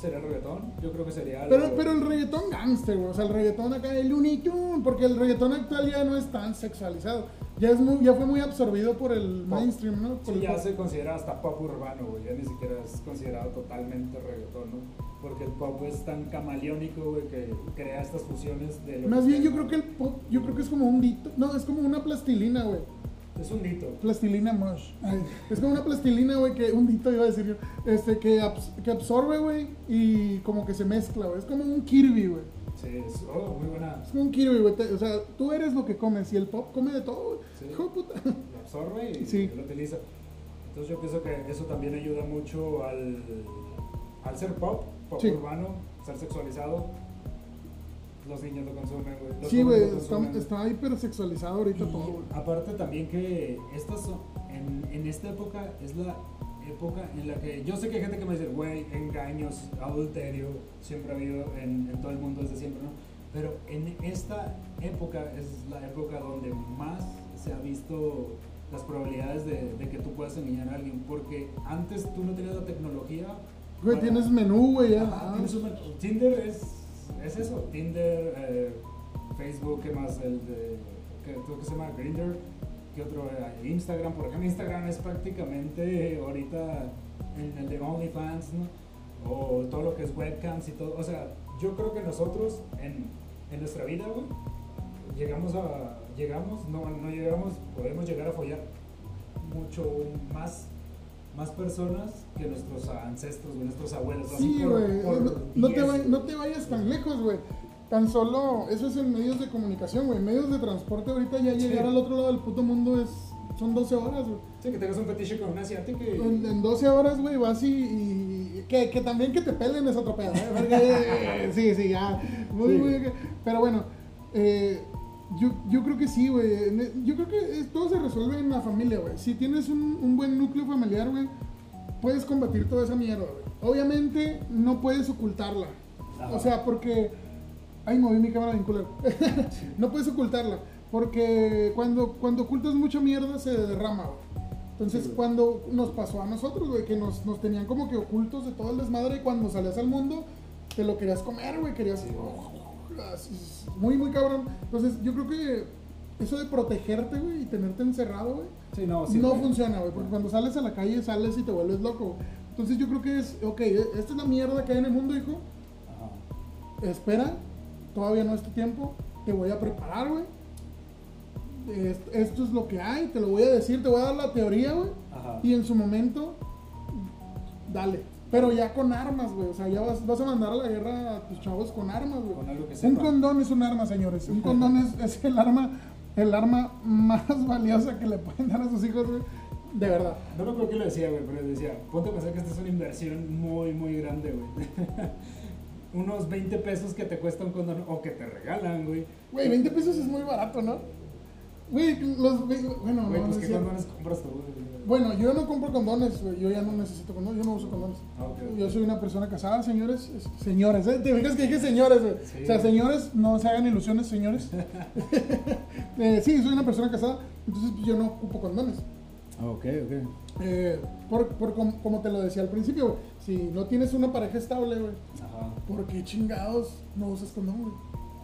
¿Sería el reggaetón? Yo creo que sería Pero, algo- pero el reggaetón gangster, güey. O sea, el reggaetón acá, el Looney Tunes, porque el reggaetón actual ya no es tan sexualizado. Ya, es muy, ya fue muy absorbido por el Pop. mainstream, ¿no? Por Sí, ya pop. se considera hasta pop urbano, güey. Ya ni siquiera es considerado totalmente reggaetón, ¿no? Porque el pop es tan camaleónico, güey, que crea estas fusiones de lo Más que bien, yo sea, creo que el pop, yo creo que es como un dito. No, es como una plastilina, güey. Es un dito. Plastilina mush. Ay, es como una plastilina, güey, que un dito iba a decir yo. Este, que, abs- que absorbe, güey, y como que se mezcla, güey. Es como un Kirby, güey. Sí, es oh, muy buena. Es como un Kirby, güey. O sea, tú eres lo que comes y el pop come de todo, güey. Sí. Hijo de puta. Lo absorbe y Sí. lo utiliza. Entonces yo pienso que eso también ayuda mucho al, al ser pop, pop Sí. urbano, ser sexualizado. Los niños lo consumen, güey. Sí, güey, está, está hipersexualizado ahorita Y todo, güey. aparte también que estas son- en, en esta época es la época en la que yo sé que hay gente que me dice, güey, engaños, adulterio, siempre ha habido en, en todo el mundo desde siempre, ¿no? Pero en esta época es la época donde más se ha visto las probabilidades de, de que tú puedas engañar a alguien, porque antes tú no tenías la tecnología. Güey, para- tienes menú, güey, ya. Ah, tienes un men- Tinder es, es eso, Tinder, eh, Facebook, ¿qué más? El de, ¿qué, que se llama Grindr, ¿qué otro? Eh, Instagram, por ejemplo, Instagram es prácticamente ahorita en el de OnlyFans, ¿no? O todo lo que es webcams y todo, o sea, yo creo que nosotros en, en nuestra vida, güey, llegamos a, llegamos, no, no llegamos, podemos llegar a follar mucho más más personas que nuestros ancestros, nuestros abuelos. Sí, güey. No, no te 10. vay- no te vayas tan lejos, güey. Tan solo, eso es en medios de comunicación, güey. Medios de transporte ahorita ya Sí. llegar al otro lado del puto mundo es son 12 horas, güey. Sí, que tengas un fetiche con una asiática y... En, en 12 horas, güey, vas y, y- que, que también que te pelen es pedo, ¿eh? Porque, sí, sí, ya. Muy, Sí. muy, pero bueno, eh, yo, yo creo que sí, güey. Yo creo que todo se resuelve en la familia, güey. Si tienes un, un buen núcleo familiar, güey, puedes combatir toda esa mierda, güey. Obviamente no puedes ocultarla. Ajá. O sea, porque... Ay, moví mi cámara bien culero. no puedes ocultarla. Porque cuando, cuando ocultas mucha mierda se derrama, güey. Entonces, Sí, cuando nos pasó a nosotros, güey, que nos, nos tenían como que ocultos de todo el desmadre y cuando salías al mundo, te lo querías comer, güey, querías... Sí, muy, muy cabrón. Entonces, yo creo que eso de protegerte, güey, y tenerte encerrado, güey, Sí, no, sí, no güey. funciona, güey, porque cuando sales a la calle sales y te vuelves loco. Entonces, yo creo que es, ok, esta es la mierda que hay en el mundo, hijo, Ajá. espera, todavía no es tu tiempo, te voy a preparar, güey. Est- Esto es lo que hay, te lo voy a decir, te voy a dar la teoría, güey. Ajá. Y en su momento, dale. Pero ya con armas, güey. O sea, ya vas, vas a mandar a la guerra a tus chavos con armas, güey. Con algo que Un condón es un arma, señores. Un condón es, es el arma el arma más valiosa que le pueden dar a sus hijos, güey. De verdad. No me acuerdo que lo decía, güey, pero decía, ponte a pensar que esta es una inversión muy, muy grande, güey. Unos 20 pesos que te cuesta un condón o que te regalan, güey. Güey, 20 pesos es muy barato, ¿no? Güey, los... Bueno, Güey, no, pues no qué condones compras tú, güey. Bueno, yo no compro condones, güey. Yo ya no necesito condones. Yo no uso condones. Ah. Yo soy una persona casada, señores. Es- Señores, ¿eh? Te fijas que dije señores, güey. Sí. O sea, señores, no se hagan ilusiones, señores. Eh, sí, soy una persona casada, entonces pues, yo no ocupo condones. Ah, ok, ok. Eh, por, por com- como te lo decía al principio, güey. Si no tienes una pareja estable, güey, Ajá. ¿por qué chingados no usas condón, güey?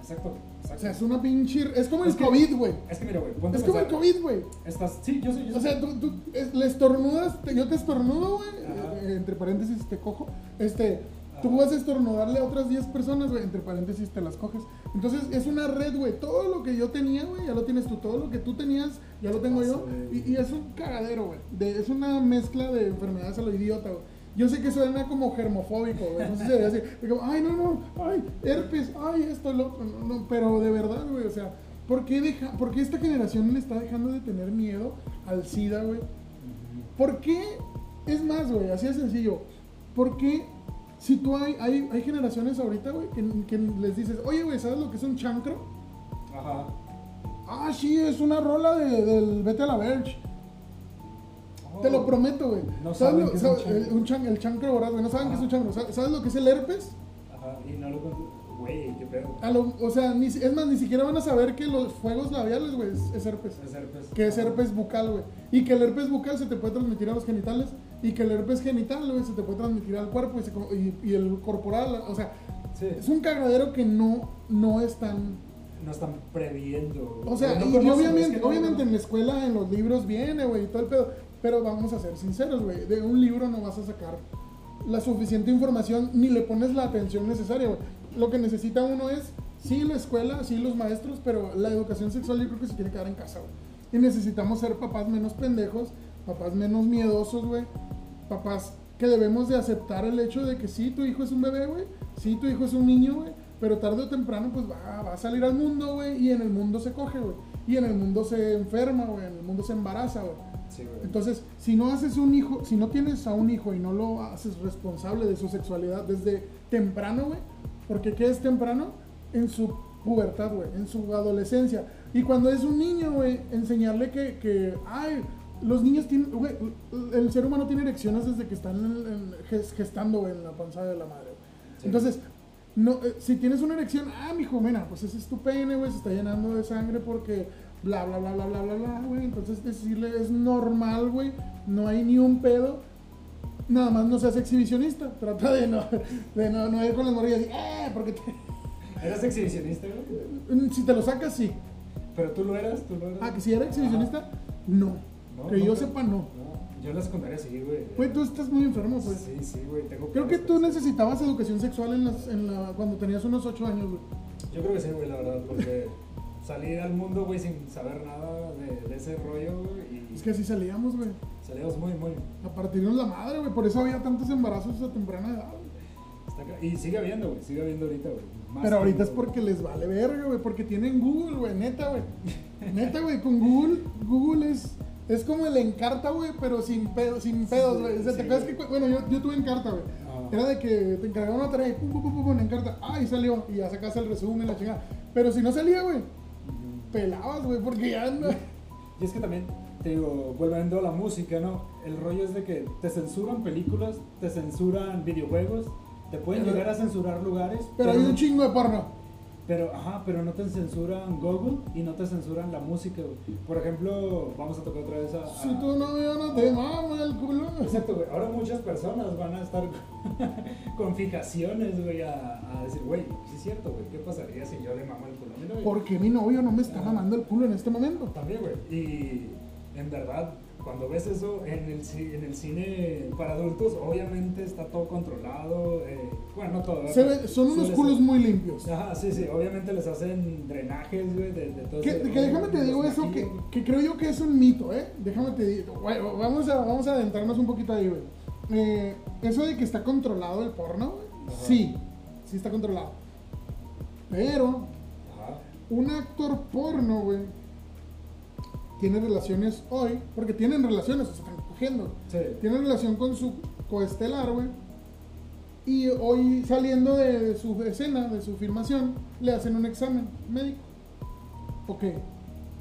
Exacto, O sea, es una pinche... Es como el Es que- COVID, güey. Es que mira, güey, Es como el. COVID, güey. Estás, sí, yo soy, yo O sea, tú, tú es- le estornudas, te- yo te estornudo, güey, eh, entre paréntesis te cojo, este, tú vas a estornudarle a otras 10 personas, güey, entre paréntesis te las coges. Entonces es una red, güey, todo lo que yo tenía, güey, ya lo tienes tú, todo lo que tú tenías, ya lo tengo yo, Paso y, y es un cagadero, güey, es una mezcla de enfermedades a lo idiota, güey. Yo sé que suena como germofóbico, güey, no sé si se ve así, de como, ay, no, no, ay, herpes, ay, esto, lo no, no, pero de verdad, güey, o sea, ¿por qué, deja, ¿por qué esta generación le está dejando de tener miedo al SIDA, güey? ¿Por qué? Es más, güey, así de sencillo. ¿Por qué si tú hay, hay, hay generaciones ahorita, güey, que, que les dices, oye, güey, ¿sabes lo que es un chancro? Ajá. Ah, sí, es una rola de, del Vete a la Verge. Te lo prometo, güey. No ¿Sabes saben lo- chancro. el, un chan- el chancro. No saben qué es un chancro. ¿Sabes lo que es el herpes? Ajá. Y no lo Güey, qué pedo. A lo- o sea, ni, es más, ni siquiera van a saber que los fuegos labiales, güey, es, es herpes. Es herpes. Que es herpes bucal, güey. Y que el herpes bucal se te puede transmitir a los genitales. Y que el herpes genital, güey, se te puede transmitir al cuerpo y, se y- y el corporal. O sea, Sí. es un cagadero que no, no es tan... No están previendo. O sea, no y, obviamente, no- obviamente en la escuela, en los libros viene, güey, y todo el pedo. Pero vamos a ser sinceros, güey. De un libro no vas a sacar la suficiente información ni le pones la atención necesaria, güey. Lo que necesita uno es, sí, la escuela, sí, los maestros, pero la educación sexual yo creo que se tiene que dar en casa, güey. Y necesitamos ser papás menos pendejos, papás menos miedosos, güey. Papás que debemos de aceptar el hecho de que sí, tu hijo es un bebé, güey. Sí, tu hijo es un niño, güey. Pero tarde o temprano, pues va, va a salir al mundo, güey. Y en el mundo se coge, güey. Y en el mundo se enferma, güey. En el mundo se embaraza, güey. Sí, güey. Entonces, si no haces un hijo, si no tienes a un hijo y no lo haces responsable de su sexualidad desde temprano, güey, porque ¿qué es temprano? En su pubertad, güey, en su adolescencia. Y cuando es un niño, güey, enseñarle que, que, ay, los niños tienen, güey, el ser humano tiene erecciones desde que están en- en- ges- gestando, güey, en la panza de la madre. Sí. Entonces, no, eh, si tienes una erección, ah, mijo, mira, pues ese es tu pene, güey, se está llenando de sangre porque bla, bla, bla, bla, bla, bla, bla, güey. Entonces, decirle es normal, güey, no hay ni un pedo. Nada más no seas exhibicionista. Trata de no, de no, no ir con las morrillas y, eh, porque te- ¿Eras exhibicionista, güey? si te lo sacas, sí. Pero tú lo eras, tú lo eras. Ah, que si era exhibicionista, no. No, que yo sepa, no. No, yo en la secundaria sí, güey. Güey, tú estás muy enfermo, pues. Sí, sí, güey. Tengo Creo que tú necesitabas educación sexual en las, en la, cuando tenías unos 8 años, güey. Yo creo que sí, güey, la verdad, porque salí al mundo, güey, sin saber nada de, de ese rollo, güey, y Es que así salíamos, güey. salíamos muy, muy... A partirnos la madre, güey. Por eso había tantos embarazos a temprana edad, güey. Y sigue habiendo, güey, sigue habiendo ahorita, güey. más Pero ahorita es porque les vale verga, güey. Porque tienen Google, güey. Neta, güey. Neta, güey. Con Google, Google es, es como el Encarta, güey. Pero sin, pedo, sin pedos, güey. O sea, sí, ¿te acuerdas que, bueno, yo, yo tuve Encarta, güey. Ah. Era de que te encargaban una tarea y pum, pum, pum, pum, pum, en Encarta. Ah, y salió. Y ya sacas el resumen, la chingada. Pero si no salía, güey. Pelabas, güey. Porque ya no. Y es que también, te digo, volviendo a la música, ¿no? El rollo es de que te censuran películas, te censuran videojuegos, te pueden Pero- llegar a censurar lugares, Pero hay no- un chingo de porno. Pero, ajá, pero no te censuran Google y no te censuran la música, güey. Por ejemplo, vamos a tocar otra vez a... a- Si tu novio no te mama el culo. Exacto, güey. Ahora muchas personas van a estar con fijaciones, güey, a, a decir, güey, sí es cierto, güey, ¿qué pasaría si yo le mamo el culo a mi novia? Porque mi novio no me está Ah. mamando el culo en este momento. También, güey. Y en verdad, cuando ves eso en el, en el cine para adultos, obviamente está todo controlado. eh, bueno, no todo. Se son unos culos muy limpios. Ajá, sí, sí. Obviamente les hacen drenajes, güey, de, de todo Que, ese que déjame te digo eso, que, que creo yo que es un mito, ¿eh? Déjame te digo, bueno, vamos a, vamos a adentrarnos un poquito ahí, güey. Eh, eso de que está controlado el porno, güey, sí, sí está controlado. Pero Ajá. un actor porno, güey, tiene relaciones hoy, porque tienen relaciones, o sea, están cogiendo. Sí. Tiene relación con su coestelar, güey. Y hoy saliendo de su escena, de su filmación, le hacen un examen médico. Ok.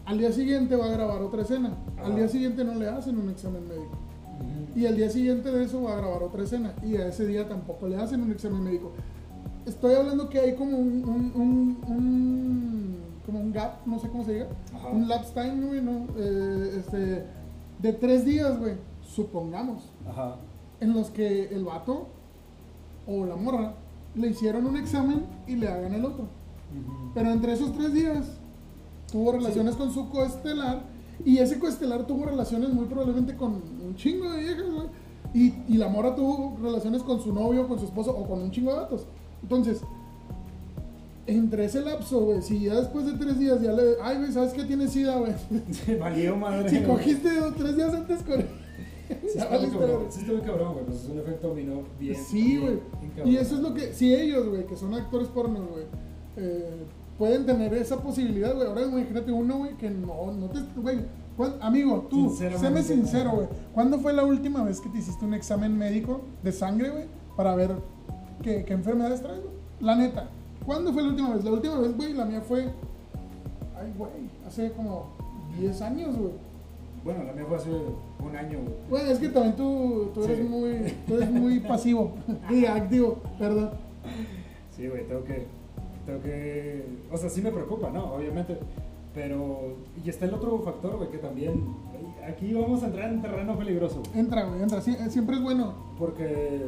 Al día siguiente va a grabar otra escena. Al día siguiente no le hacen un examen médico. Y al día siguiente de eso va a grabar otra escena. Y a ese día tampoco le hacen un examen médico. Estoy hablando que hay como un, un, un- un- como un gap, no sé cómo se diga. Ajá. Un lapse time, güey, ¿no? Eh, este, de tres días, güey. Supongamos Ajá. en los que el vato o la morra le hicieron un examen y le hagan el otro. Pero entre esos tres días tuvo relaciones con su coestelar y ese coestelar tuvo relaciones muy probablemente con un chingo de viejas, güey. Y, y la morra tuvo relaciones con su novio, con su esposo o con un chingo de vatos. Entonces, entre ese lapso, güey, si ya después de tres días ya le... Ay, güey, ¿sabes qué tiene sida, güey? Valió madre. si güey. cogiste dos, tres días antes con... Sí, está muy cabrón, güey. sí güey. Pues es un efecto dominó bien. Sí, güey. Y eso es lo que, si ellos, güey, que son actores porno, güey, eh, pueden tener esa posibilidad, güey. Ahora imagínate uno, güey, que no, no te, güey, ¿cuál- amigo, tú, séme sincero, güey. ¿Cuándo fue la última vez que te hiciste un examen médico de sangre, güey, para ver qué, qué enfermedades traes, güey? La neta. ¿Cuándo fue la última vez? La última vez, güey, la mía fue, ay, güey, hace como 10 años, güey. Bueno, la mía fue hace un año, güey. Güey, es que también tú, tú eres Sí. muy, tú eres muy pasivo y activo, perdón. Sí, güey, tengo que, tengo que, o sea, sí me preocupa, ¿no? Obviamente, pero, y está el otro factor, güey, que también, aquí vamos a entrar en terreno peligroso, güey, Entra, güey, entra. Sie- siempre es bueno. porque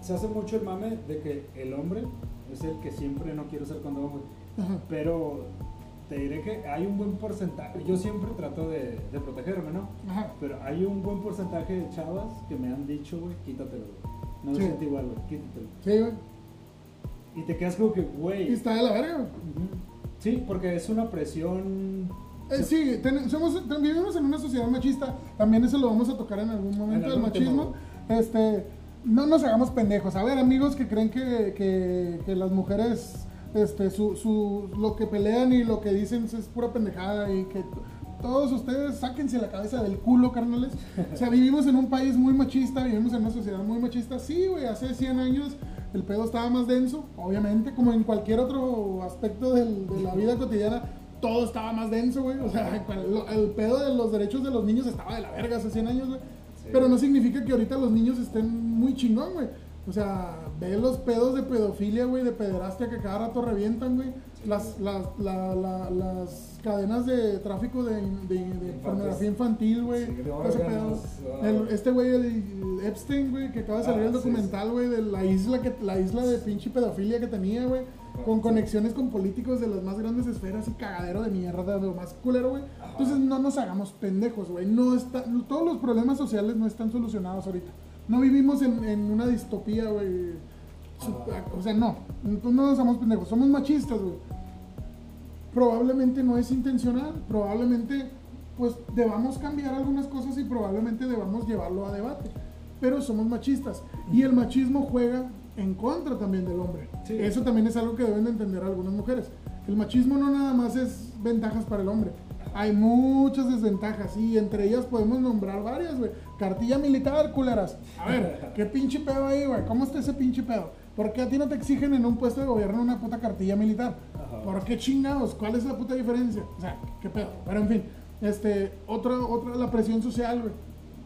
se hace mucho el mame de que el hombre es el que siempre no quiere ser condón, güey, Ajá. pero te diré que hay un buen porcentaje, yo siempre trato de, de protegerme, ¿no? Ajá. Pero hay un buen porcentaje de chavas que me han dicho, güey, quítatelo, güey. No me Sí. siento igual, güey, quítatelo. Sí, güey. Y te quedas como que, Y güey, está de la verga, güey. Sí, porque es una presión Eh, sí, ten- somos, ten- vivimos en una sociedad machista. También eso lo vamos a tocar en algún momento, En el tema, machismo. Este, no nos hagamos pendejos. A ver, amigos que creen que, que, que las mujeres, este, su, su, lo que pelean y lo que dicen es pura pendejada y que todos ustedes sáquense la cabeza del culo, carnales. O sea, vivimos en un país muy machista, vivimos en una sociedad muy machista. Sí, güey, hace 100 años el pedo estaba más denso, obviamente, como en cualquier otro aspecto del- de la vida cotidiana, todo estaba más denso, güey. O sea, el pedo de los derechos de los niños estaba de la verga hace 100 años, güey. Sí. Pero no significa que ahorita los niños estén muy chingón, güey. O sea, ve los pedos de pedofilia, güey, de pederastia que cada rato revientan, güey. Las, las, la- la- las cadenas de tráfico de, de, de pornografía infantil, güey. Sí, ah. El- este güey, el Epstein, güey, que acaba de salir Ah, el sí, documental, güey, de la isla que la isla de pinche pedofilia que tenía, güey. Con Sí. conexiones con políticos de las más grandes esferas y cagadero de mierda, lo más culero, güey. Entonces no nos hagamos pendejos, güey. No está, todos los problemas sociales no están solucionados ahorita. No vivimos en, en una distopía, güey. O sea, no. No nos hagamos pendejos. Somos machistas, güey. Probablemente no es intencional. Probablemente, pues, debamos cambiar algunas cosas y probablemente debamos llevarlo a debate. Pero somos machistas. Y el machismo juega en contra también del hombre. Sí. Eso también es algo que deben de entender algunas mujeres. El machismo no nada más es ventajas para el hombre. Hay muchas desventajas y entre ellas podemos nombrar varias, güey. Cartilla militar, culeras. A ver, ¿qué pinche pedo ahí, güey? ¿Cómo está ese pinche pedo? ¿Por qué a ti no te exigen en un puesto de gobierno una puta cartilla militar? Ajá. ¿Por qué chingados? ¿Cuál es la puta diferencia? O sea, ¿qué pedo? Pero en fin, este, otra, otra, la presión social, güey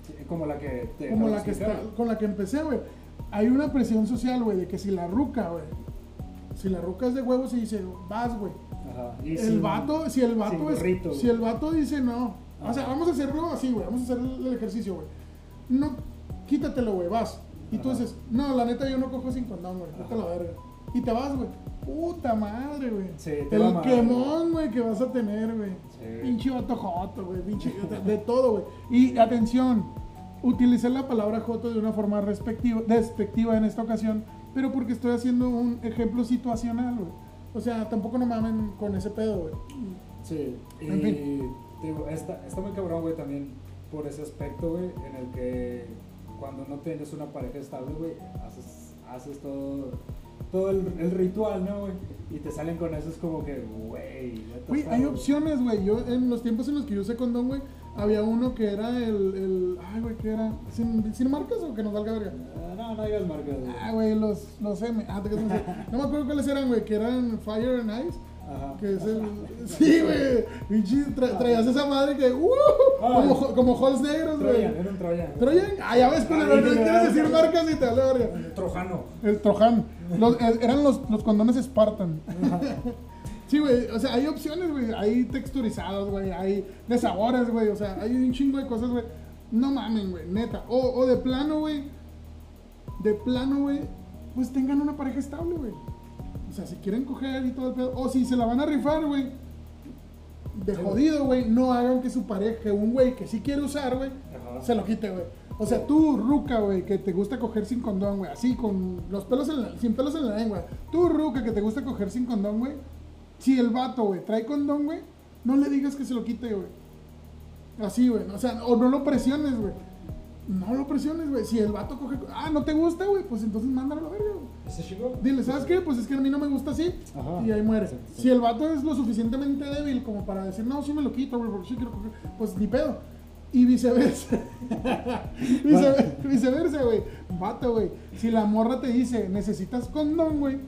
Sí, como la que te como la que está, con la que empecé, güey. Hay una presión social, güey, de que si la ruca, güey, si la ruca es de huevos y dice, vas, güey. Ajá. Y El sin- vato, si el vato es, si el vato dice no, o sea, vamos a hacerlo así, güey, vamos a hacer el ejercicio, güey. No, quítatelo, güey, vas. Y tú Ajá. dices, no, la neta yo no cojo sin condón, güey, a la verga. Y te vas, güey. Puta madre, güey. Sí, el quemón, güey, que vas a tener, güey. Sí. Pinche vato joto, güey. Pinche, de, de todo, güey. Y atención, utilicé la palabra joto de una forma respectiva, despectiva en esta ocasión, pero porque estoy haciendo un ejemplo situacional, güey. O sea, tampoco no mamen con ese pedo, güey. Sí, y En fin. digo, está, está muy cabrón, güey, también por ese aspecto, güey, en el que cuando no tienes una pareja estable, güey, haces, haces todo, todo el, el ritual, ¿no, güey? Y te salen con eso, es como que, güey, Güey, hay opciones, güey. Yo, en los tiempos en los que yo usé condón, güey, había uno que era el. el ay, güey, ¿qué era? ¿Sin, sin marcas o que nos valga verga? Ah, No, no digas marcas, güey. Ah, güey, los, los M. Ah, te no me acuerdo cuáles eran, güey, que eran Fire and Ice. Ajá. Que es el. Sí, güey. Tra- traías esa madre que. ¡Uh! Ay. Como, como Halls negros, güey. Troyan, era un Troyan. Troyan. Ah, ya ves, pero no quieres decir marcas y te vale verga. Trojano. El Trojan. Los- eh, eran los, los condones Spartan. Sí, güey, o sea, hay opciones, güey, hay texturizados, güey, hay de sabores, güey, o sea, hay un chingo de cosas, güey. No mamen, güey, neta. O, o de plano, güey, de plano, güey, pues tengan una pareja estable, güey. O sea, si quieren coger y todo el pedo, o si se la van a rifar, güey, de Sí, jodido, güey, no hagan que su pareja, que un güey que sí quiere usar, güey, se lo quite, güey. O sea, tú, ruca, güey, que te gusta coger sin condón, güey, así, con los pelos en la, sin pelos en la lengua. Tú, ruca, que te gusta coger sin condón, güey. Si el vato, güey, trae condón, güey, no le digas que se lo quite, güey. Así, güey. O sea, o no lo presiones, güey. No lo presiones, güey. Si el vato coge. Ah, no te gusta, güey, pues entonces mándalo a la verga, güey. Dile, ¿sabes qué? Pues es que a mí no me gusta así. Ajá. Y ahí muere. Sí, sí. Si el vato es lo suficientemente débil como para decir, no, sí me lo quito, güey, porque sí quiero coger, pues ni pedo. Y viceversa. Vice- viceversa, güey. Vato, güey. Si la morra te dice, necesitas condón, güey.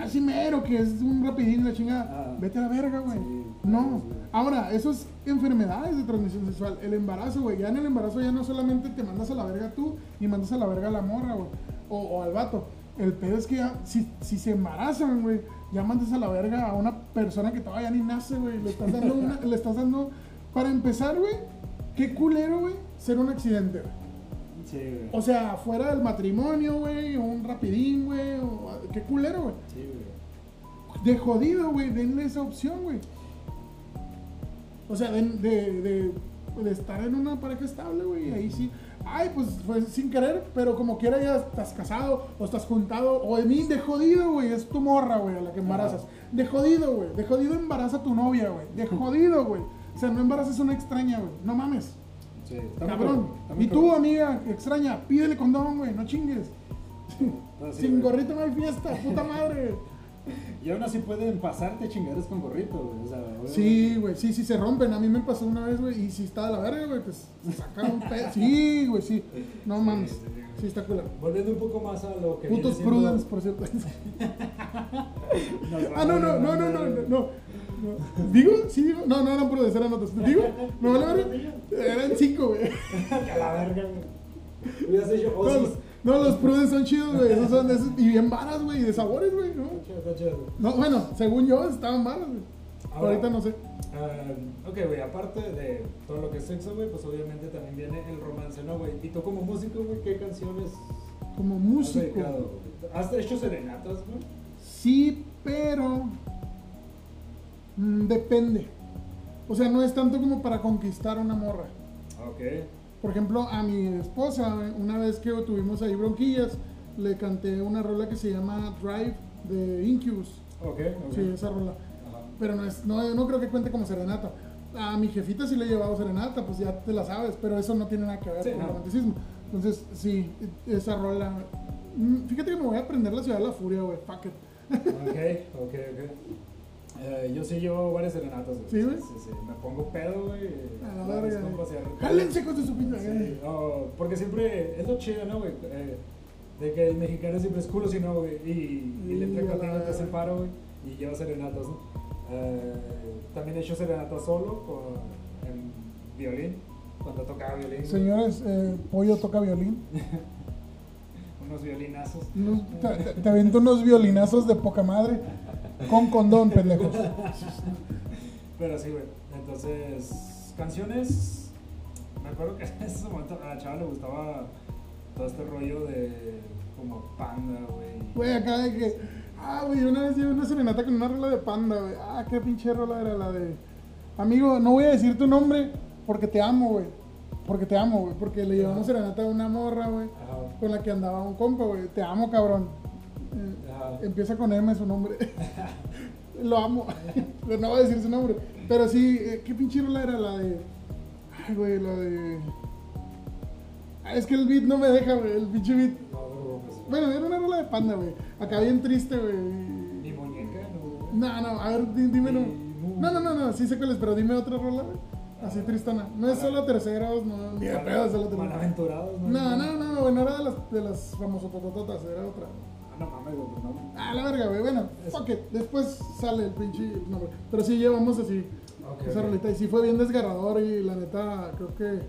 Así mero, que es un rapidín la chingada. Ah. Vete a la verga, güey. Sí, no. sí. Ahora, eso es enfermedades de transmisión sexual. El embarazo, güey. Ya en el embarazo ya no solamente te mandas a la verga tú y mandas a la verga a la morra, güey. O, o al vato. El pedo es que ya, si, si se embarazan, güey, ya mandas a la verga a una persona que todavía ni nace, güey. Le estás dando una, le estás dando. Para empezar, güey, qué culero, güey, ser un accidente, güey. Sí, güey. O sea, fuera del matrimonio, güey, o un rapidín, güey, o qué culero, güey. Sí, güey. De jodido, güey, denle esa opción, güey. O sea, de, de, de- de estar en una pareja estable, güey, ahí sí. Ay, pues fue sin querer, pero como quiera ya estás casado o estás juntado. O de mí, de jodido, güey, es tu morra, güey, a la que embarazas. De jodido, güey, de jodido embaraza a tu novia, güey. De jodido, güey. O sea, no embaraces a una extraña, güey. No mames. Sí, está Cabrón. está Y tú, amiga extraña, pídele condón, güey. No chingues. Sí, Sin güey. gorrito no hay fiesta, puta madre. Y aún así pueden pasarte chingaderas con gorrito, güey. O sea, obviamente. Sí, güey, sí, sí se rompen. A mí me pasó una vez, güey, y si está de la verga, güey, pues se saca un pedo. Sí, güey, sí. No mames. sí, sí. Sí, está culero. Volviendo un poco más a lo que. Putos Prudence, por cierto. Ah, no, no, no, no, no, no, no. ¿Digo? ¿Sí digo? No, no eran Prudence, eran otros. ¿Digo? ¿Me vale verga? Eran cinco, güey. A la verga, güey. Hubieras hecho No, los, Osis. no, los Prudence son chidos, güey. Esos son de esos, y bien varas, güey, y de sabores, güey, ¿no? Chido, está chido. No, bueno, según yo, estaban varas, güey. Ahora- Ahorita no sé. Ah, ok, güey, aparte de todo lo que es sexo, güey, pues obviamente también viene el romance, ¿no, güey? Y tú como músico, güey, ¿qué canciones Como has músico. dedicado? ¿Has hecho serenatas, güey? Sí, pero. Mm, depende. O sea, no es tanto como para conquistar una morra. Ok. Por ejemplo, a mi esposa, una vez que tuvimos ahí bronquillas, le canté una rola que se llama Drive de Incubus. Ok, ok. Sí, esa rola. Ajá. Pero no, es, no, no creo que cuente como serenata. A mi jefita sí le he llevado serenata, pues ya te la sabes, pero eso no tiene nada que ver Sí, con el no. romanticismo. Entonces, sí, esa rola. Mm, Fíjate que me voy a aprender la ciudad de la furia, güey. Fuck it. Ok, ok, ok. Eh, yo sí llevo varias serenatas, güey. ¿Sí, güey? Sí, sí. Me pongo pedo, güey. A la verga. Jálense con su pinche. Sí, porque siempre es lo chido, ¿no, güey? Eh, de que el mexicano siempre es culo, si no, güey. Y, y le entrega la te hace paro, güey. Y lleva serenatas, ¿no? Eh, también he hecho serenatas solo, con, en violín, cuando tocaba violín. Señores, eh, Pollo toca violín. Unos violinazos. Unos- te, te- avento unos violinazos de poca madre. Con condón, pendejos. Pero sí, güey. Entonces, canciones. Me acuerdo que en ese momento a la chava le gustaba todo este rollo de como panda, güey. Güey, acá de que. Ah, güey, una vez llevé una serenata con una rola de panda, güey. Ah, qué pinche rola era la de. Amigo, no voy a decir tu nombre porque te amo, güey. Porque te amo, güey. Porque le llevamos serenata a una morra, güey. Ajá. Con la que andaba un compa, güey. Te amo, cabrón. Empieza con M su nombre. Lo amo. Pero no voy a decir su nombre. Pero sí, eh, ¿qué pinche rola era la de. Ay, güey, la de. Ah, es que el beat no me deja, güey. El pinche beat. No, no, no, pues, Bueno, era una rola de panda, güey. Acá bien triste, güey. Mi muñeca, no. No, no, a ver, di- dime no. No, no, no, no, sí sé cuál es, pero dime otra rola, güey. Así tristona. No es solo terceros, no, ni de pedo es solo terceros. Malaventurados, No, no, no, güey, no era de las, de las famosototototas, era otra. Ah, no mames, güey, pues no. Ah, la verga, güey, bueno, fuck it. Después sale el pinche nombre. Pero sí llevamos así, Ok, esa rolita. Y sí fue bien desgarrador y la neta, creo que...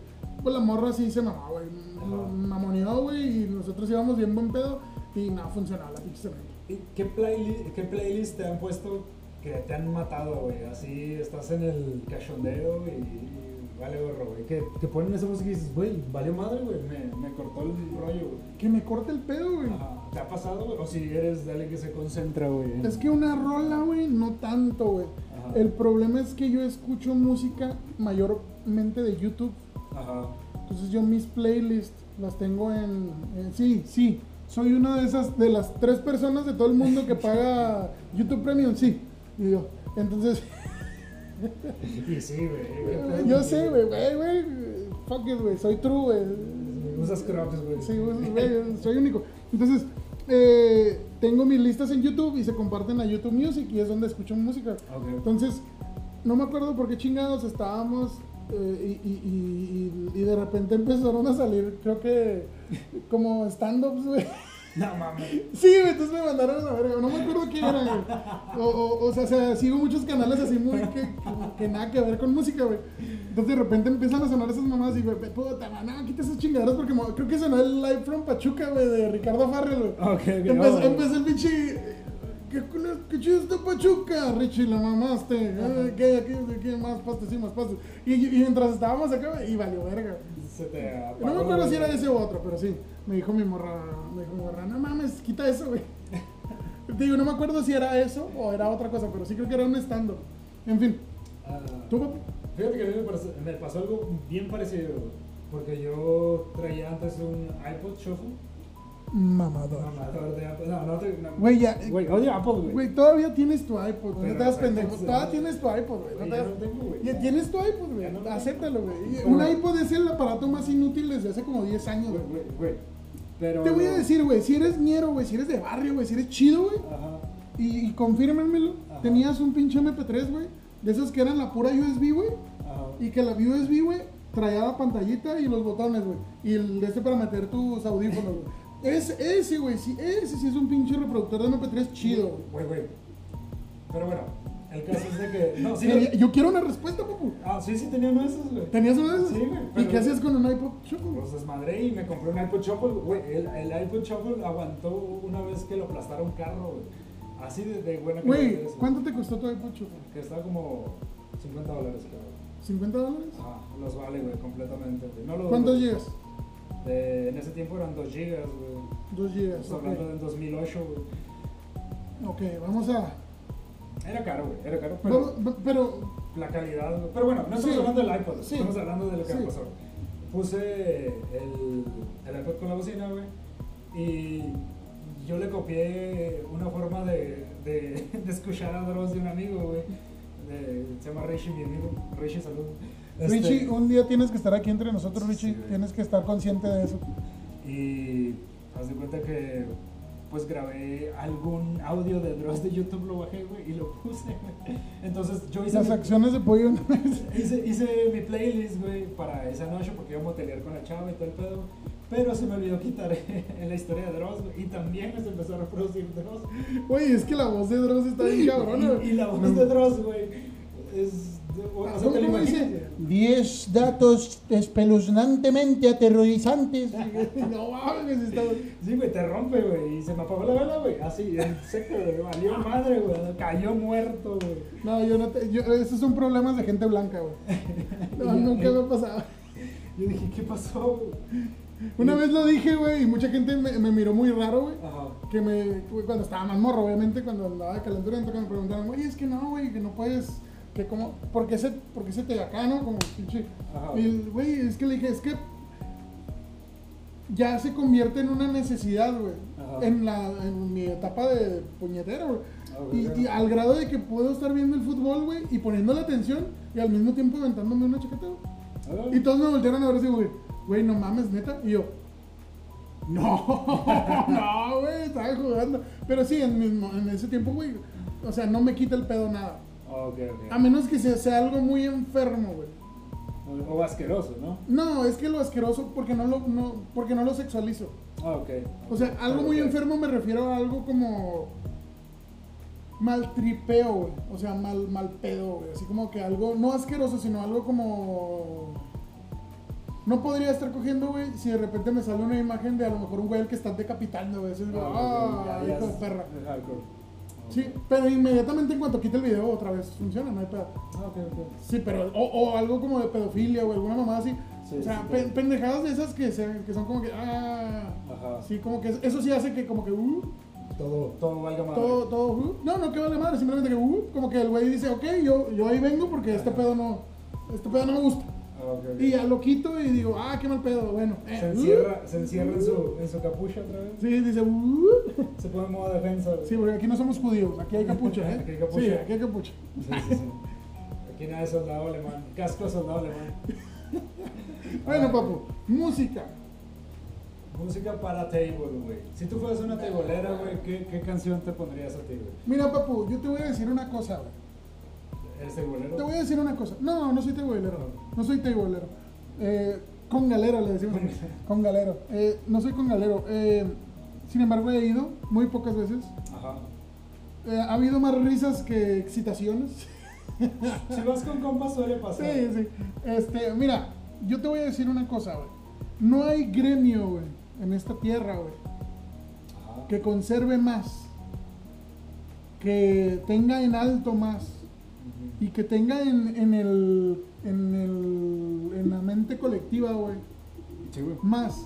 Pues la morra sí se mamó, güey. Mamoneó, güey, y nosotros íbamos bien buen pedo y no funcionaba la pinche. ¿Y qué playlist, qué playlist te han puesto que te han matado, güey? Así estás en el cachondeo y vale gorro, güey. Que, que ponen esa música y dices, güey, valió madre, güey. Me, me cortó el rollo, güey. Que me corte el pedo, güey. Ajá. ¿Te ha pasado, güey? O si eres de alguien que se concentra, güey. Es que una rola, güey, no tanto, güey. Ajá. El problema es que yo escucho música mayormente de YouTube. Ajá. Entonces yo mis playlists las tengo en, en- sí, sí. Soy una de esas, de las tres personas de todo el mundo que paga YouTube Premium, sí. Y yo, entonces, Y sí, güey. yo sé, güey, güey, güey, fuck it, güey, soy true, güey. Usas crocs, güey. Sí, güey, soy único. Entonces, eh, tengo mis listas en YouTube y se comparten a YouTube Music y es donde escucho música. Entonces, no me acuerdo por qué chingados estábamos eh, y, y- y- y- y de repente empezaron a salir, creo que como stand-ups, güey. No mames. Sí, güey, entonces me mandaron a la verga. No me acuerdo qué era, güey. O, o, o sea, o sea, sigo muchos canales así muy que, que, que nada que ver con música, güey. Entonces de repente empiezan a sonar esas mamadas y, güey, puta, no, quita esas chingaderas porque creo que sonó el live from Pachuca, güey, de Ricardo Farrell, güey. Ok, ok. Empezó, oh, empezó el pinche. ¿Qué, qué chido está Pachuca? Richie, la mamaste. Ah, ¿Qué, qué, qué más pastes? Sí, más pastes. Y, y mientras estábamos acá, y valió verga. Se te No me acuerdo si era ese u otro, pero sí. Me dijo mi morra, me dijo mi morra, no mames, quita eso, güey. Digo, no me acuerdo si era eso o era otra cosa, pero sí creo que era un stand En fin, Ah, ¿tú, papi? Fíjate que a mí me, pasó, me pasó algo bien parecido, porque yo traía antes un iPod Shuffle mamador. Mamador de Apple. No, no te. no. Güey, ya. Güey, odio Apple, güey. Güey, todavía tienes tu iPod, güey. No te das pendejo. Todavía tienes tu iPod, güey. No te das-. Ya tienes tu iPod, güey. Acéptalo, güey. Un iPod es el aparato más inútil desde hace como 10 años, Güey, güey. Pero. Te voy a decir, güey, si eres ñero, güey, si eres de barrio, güey, si eres chido, güey, Ajá. y, y confírmenmelo, tenías un pinche MP3, güey, de esos que eran la pura USB, güey, y que la USB, güey, traía la pantallita y los botones, güey, y el de este para meter tus audífonos, güey. Ese, ese, güey, sí, ese sí es un pinche reproductor de MP3 chido, güey. Güey. Pero bueno, el caso es de que. No, sí. Yo quiero una respuesta, papu. Ah, sí, sí, tenía uno de esos, güey. ¿Tenías uno de esos? Sí, güey, ¿Y pero- qué hacías con un iPod Shuffle? Los desmadré y me compré un iPod Shuffle, güey. El, el iPod Shuffle aguantó una vez que lo aplastara un carro, güey. Así de, de buena calidad Güey, ¿cuánto te costó tu iPod Shuffle? Que estaba como 50 dólares, cabrón. ¿50 dólares? Ajá, los vale, güey, completamente, güey. No lo ¿Cuántos dudo. gigas? De- en ese tiempo eran 2 gigas, güey. 2 gigas. Estamos ok. hablando del 2008, güey. Ok, vamos a. Era caro, güey, era caro, pero la calidad, güey. Pero bueno, no estamos Sí. hablando del iPod, Sí. estamos hablando de lo que Sí. pasó. Puse el, el iPod con la bocina, güey, y yo le copié una forma de, de, de escuchar a Dross de un amigo, güey. Se llama Rishi, mi amigo. Rishi, salud. Este, Richie, un día tienes que estar aquí entre nosotros, Richie. tienes que estar consciente de eso. Y haz de cuenta que pues grabé algún audio de Dross de YouTube, lo bajé, güey, y lo puse. Entonces yo hice, Las mi, acciones de pollo. hice, hice mi playlist, güey, para esa noche porque iba a motelear con la chava y todo el pedo. Pero se me olvidó quitar en la historia de Dross, güey, y también se empezó a reproducir Dross. Güey, es que la voz de Dross está bien cabrona. Y, y la voz No. de Dross, güey, es... O sea, te lo ¿Cómo imaginas. dice? 10 datos espeluznantemente aterrorizantes. no mames, está. Sí, güey, te rompe, güey. Y se me apagó la vela, güey. Así, en seco, güey. Valió madre, güey. Cayó muerto, güey. No, yo no te. Yo, esos son problemas de gente blanca, güey. No, nunca me ha pasado. Yo dije, ¿qué pasó, güey? Una vez lo dije, güey, y mucha gente me, me miró muy raro, güey. Ajá. Que me. Cuando estaba más morro, obviamente, cuando andaba de calenturiento, que me preguntaron, güey, es que no, güey, que no puedes. Que como. ¿Por qué se, por qué se te acá, no? Como pinche. Y, el- güey, es que le dije, es que. Ya se convierte en una necesidad, güey. En, la, en mi etapa de puñetero, güey. Ah, Y, y al grado de que puedo estar viendo el fútbol, güey, y poniéndole atención, y al mismo tiempo aventándome una chaqueta, güey. Y todos me voltearon a ver así, güey, güey, no mames, neta. Y yo, no, no, güey, estaba jugando. Pero sí, en, mismo, en ese tiempo, güey, o sea, no me quita el pedo nada. A menos que sea, sea algo muy enfermo, güey. O, o asqueroso, ¿no? No, es que lo asqueroso porque no lo, no, porque no lo sexualizo. Ah, ok. O sea, algo muy enfermo me refiero a algo como maltripeo, güey. O sea, mal, mal pedo, güey. Así como que algo, no asqueroso, sino algo como... No podría estar cogiendo, güey, si de repente me sale una imagen de a lo mejor un güey al que están decapitando, güey. Ah, ah, ok, ya, ya hijo de es- perra. es. Sí, pero inmediatamente en cuanto quite el video otra vez funciona, no hay pedo. Ah, ok, ok. Sí, pero, o, o algo como de pedofilia o alguna mamada así. Sí, o sea, sí, pendejadas de esas que, se- que son como que, ah, Ajá. sí, como que eso sí hace que como que, uh, Todo, todo valga madre. todo, todo, uh, no, no que vale madre, simplemente que, uh, como que el güey dice, ok, yo, yo ahí vengo porque este pedo no, este pedo no me gusta. Y ya lo quito y digo, ah, qué mal pedo, bueno. eh, Se uh, encierra, se encierra en, su, en su capucha otra vez. Sí, dice, uh, Se pone en modo defensa. güey. sí, porque aquí no somos judíos, aquí hay capucha, ¿eh? Aquí hay capucha. Sí, aquí hay capucha. Sí, sí, sí. Aquí nada de soldado alemán. Casco soldado alemán. Bueno, papu, música. Música para table, güey. Si tú fueras una tableera, güey, ¿qué, ¿qué canción te pondrías a ti, güey? Mira, papu, yo te voy a decir una cosa, güey. Te voy a decir una cosa. No, no soy tableero. No soy tableero. Eh, con galero le decimos. con galero. Eh, no soy con galero. Eh, sin embargo, he ido muy pocas veces. Ajá. Eh, ha habido más risas que excitaciones. Si vas con compas suele pasar. Sí, sí. Este, mira, yo te voy a decir una cosa, güey. No hay gremio, güey, en esta tierra, güey, que conserve más, que tenga en alto más. Y que tenga en, en el, en el, en la mente colectiva, güey, Sí, güey. más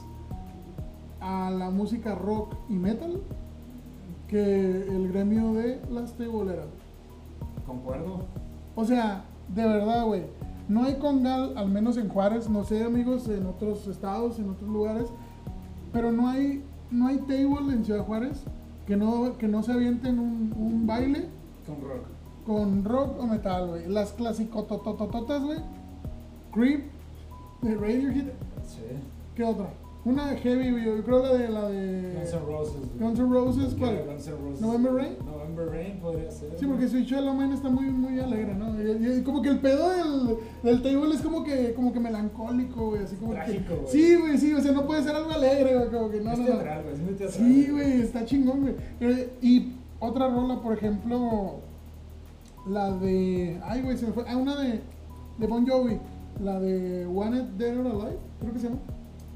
a la música rock y metal que el gremio de las teboleras. Concuerdo. O sea, de verdad, güey. No hay congal, al menos en Juárez, no sé, amigos, en otros estados, en otros lugares, pero no hay no hay table en Ciudad Juárez que no, que no se avienten un, un baile Con rock. Con rock o metal, güey. Las clasicotototototas, güey. Creep, de Radiohead. Sí. ¿Qué otra? Una Heavy, güey. Yo creo la de la de Guns N' Roses. güey. Guns N' Roses, ¿cuál? Guns N' Roses. November Rain. November Rain podría ser. Sí, porque Sweet Child O' Mine está muy, muy alegre, ¿no? Y, y como que el pedo del, del table es como que, como que melancólico, güey. Así como Trágico, que. güey. Sí, güey, sí. O sea, no puede ser algo alegre, güey. Como que no, es no, teatral, güey. Es muy teatral. Sí, güey, está chingón, güey. Y otra rola, por ejemplo, la de. Ay, güey, se me fue. Ah, una de, de Bon Jovi. La de Wanted Dead or Alive, creo que se llama.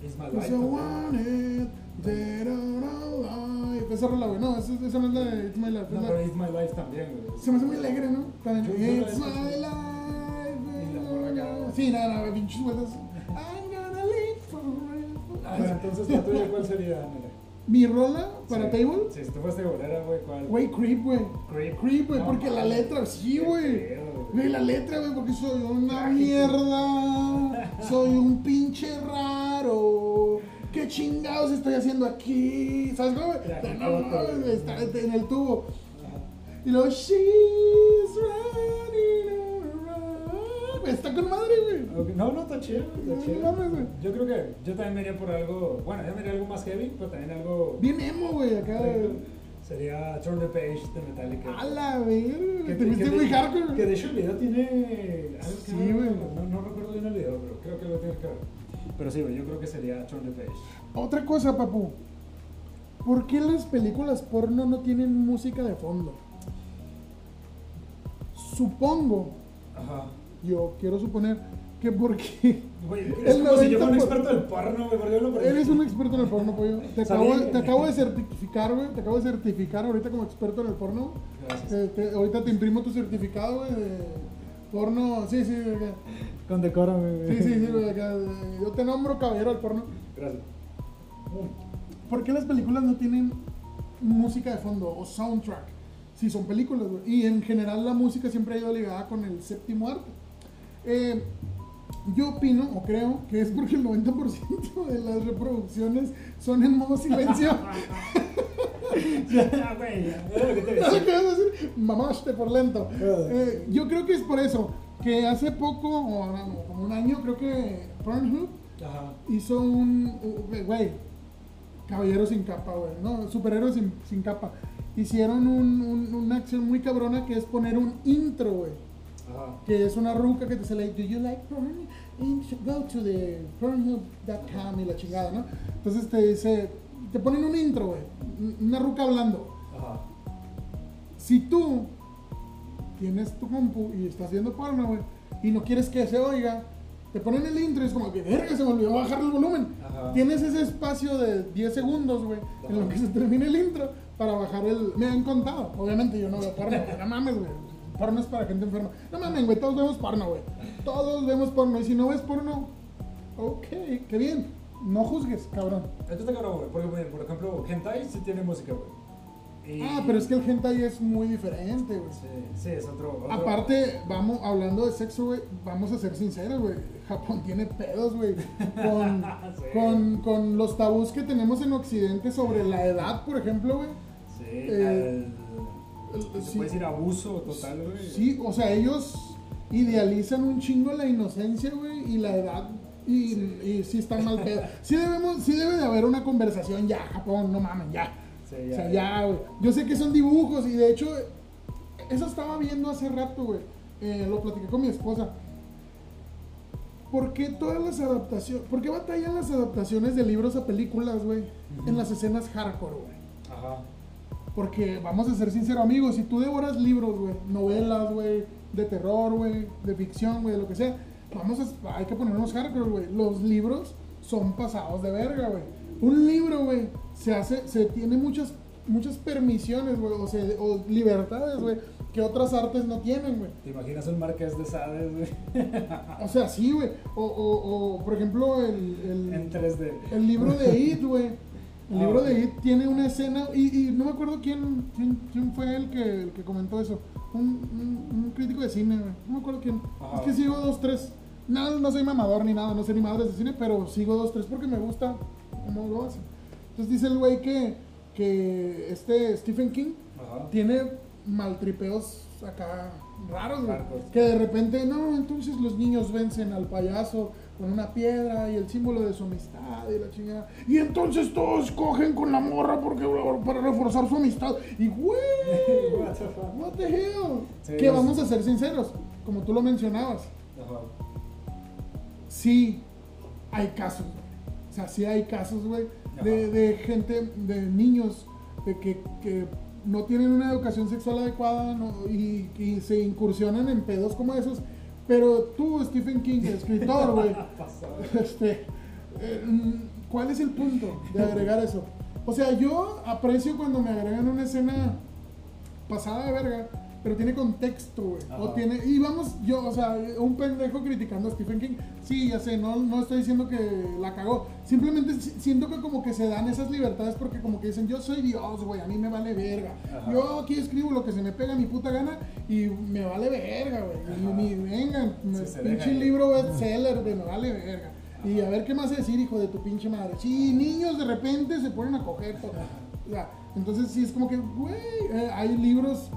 It's my Dice, life. también. Wanted Dead or Alive. Esa rola, güey. No, esa, esa no es la de It's My Life. es No, pero It's My Life también, güey. se me hace muy alegre, ¿no? También. It's my Y la morra life. acá. Sí, nada, no, pinches vueltas. I'm gonna live forever. Ah, entonces, ¿la tuya cuál sería? Mi rola para Sí. Table, Sí, si tú fuiste bolera, güey, ¿cuál? güey, Creep, güey. Creep. Creep, güey, No, porque la letra, sí, güey. Güey, la letra, güey, porque soy una Trágico. mierda. Soy un pinche raro. ¿Qué chingados estoy haciendo aquí? ¿Sabes cómo? No, no, está en el tubo. Y luego, she's running. Güey, Está con madre, güey. No, no, está chido, No, está chido. no mames, güey. Yo creo que yo también me iría por algo, bueno, yo me iría algo más heavy, pero también algo... Bien emo, güey, acá. Sería Turn the Page de Metallica. A la verga. Que- Te que- muy hardcore, Que de hecho el video tiene... Sí, güey. No, no recuerdo bien el video, pero creo que lo tiene que ver. Pero sí, güey, yo creo que sería Turn the Page. Otra cosa, papu. ¿Por qué las películas porno no tienen música de fondo? Supongo, Ajá. Yo quiero suponer que porque Güey, El es como si yo fuera un 90%. experto del porno, güey, porque yo lo eres un experto en el porno, pollo. Te acabo, que- te acabo de certificar, güey. Te acabo de certificar ahorita como experto en el porno. Gracias. Te- te- ahorita te imprimo tu certificado, güey, de porno. Sí, sí, güey, acá. Con decoro, güey. sí, sí, sí, güey, acá. Yo te nombro caballero del porno. Gracias. ¿Por qué las películas no tienen música de fondo o soundtrack? Si son películas, güey. Y en general la música siempre ha ido ligada con el séptimo arte. Eh, yo opino o creo que es porque el 90% de las reproducciones son en modo silencio. Ya, güey. Mamaste por lento. Eh, yo creo que es por eso. Que hace poco, o no, como un año, creo que Pornhub Ajá. hizo un. Güey, caballero sin capa, güey. No, superhéroe sin, sin capa. Hicieron un- un- una acción muy cabrona que es poner un intro, güey. Que es una ruca que te sale, do you like porn? Go to the pornhub.com y la chingada, ¿no? Entonces te dice, te ponen un intro, güey. Una ruca hablando. Ajá. Si tú tienes tu compu y estás viendo porno, güey, y no quieres que se oiga, te ponen el intro y es como que, verga, se me olvidó bajar el volumen. Ajá. Tienes ese espacio de 10 segundos, güey, en lo que se termine el intro para bajar el... Me han contado, obviamente yo no veo porno, no mames, güey. Porno es para gente enferma. No mames, güey, todos vemos porno, güey. Todos vemos porno. Y si no ves porno, ok, qué bien. No juzgues, cabrón. Esto está cabrón, güey. Porque, por ejemplo, Hentai sí tiene música, güey. Y- Ah, pero es que el hentai es muy diferente, güey. Sí, sí, es otro. otro- Aparte, vamos, hablando de sexo, güey, vamos a ser sinceros, güey. Japón tiene pedos, güey. Con, Sí. con, con los tabús que tenemos en Occidente sobre la edad, por ejemplo, güey. Sí, eh, el- se sí. puede decir abuso total, güey. Sí, o sea, ellos idealizan un chingo la inocencia, güey, y la edad. Y Sí. sí, y sí están mal pedo. Sí, debemos, sí debe de haber una conversación ya, Japón, no mames, ya. Sí, O sea, ya, güey. Yo sé que son dibujos y de hecho, eso estaba viendo hace rato, güey. Eh, lo platiqué con mi esposa. ¿Por qué todas las adaptaciones, por qué batallan las adaptaciones de libros a películas, güey? En las escenas hardcore, güey. Ajá. Porque vamos a ser sinceros, amigos, si tú devoras libros, güey, novelas, güey, de terror, güey, de ficción, güey, de lo que sea, vamos a, hay que ponernos hardcore, güey. Los libros son pasados de verga, güey. Un libro, güey, se hace, se tiene muchas, muchas permisiones, güey, o, sea, o libertades, güey, que otras artes no tienen, güey. ¿Te imaginas el Marqués de Sades, güey? O sea, sí, güey. O, o, o, por ejemplo, el, el, en 3D. el libro de It, güey. El Ah, libro ok. de It tiene una escena, y, y no me acuerdo quién, quién, quién fue el que, el que comentó eso. Un, un- un crítico de cine. No me acuerdo quién. Ajá. Es que sigo dos, tres. No, no soy mamador ni nada, no sé ni madres de cine, pero sigo dos, tres porque me gusta cómo lo hacen. Entonces dice el güey que, que este Stephen King Ajá. tiene maltripeos acá raros, güey. Que de repente, no, entonces los niños vencen al payaso con una piedra y el símbolo de su amistad y la chingada. Y entonces todos cogen con la morra porque para reforzar su amistad. Y güey, What the fuck? what the hell? Sí, que vamos a ser sinceros, como tú lo mencionabas. Ajá. sí hay casos. O sea, sí hay casos, güey, de, de gente, de niños de que, que no tienen una educación sexual adecuada ¿no? y, y se incursionan en pedos como esos. Pero tú, Stephen King, escritor, güey, este, eh, ¿cuál es el punto de agregar eso? O sea, yo aprecio cuando me agregan una escena pasada de verga, pero tiene contexto, güey. O Ajá. tiene, y vamos, yo, o sea, un pendejo criticando a Stephen King. Sí, ya sé, no, no estoy diciendo que la cagó. Simplemente si- siento que como que se dan esas libertades porque como que dicen, yo soy Dios, güey, a mí me vale verga. Ajá. Yo aquí escribo lo que se me pega mi puta gana y me vale verga, güey. Y Ajá. ni vengan, Sí, se pinche deja libro bestseller, güey, me vale verga. Y a ver qué más decir, hijo de tu pinche madre. Sí, niños de repente se ponen a coger. todo. O sea, entonces sí es como que, güey, eh, hay libros,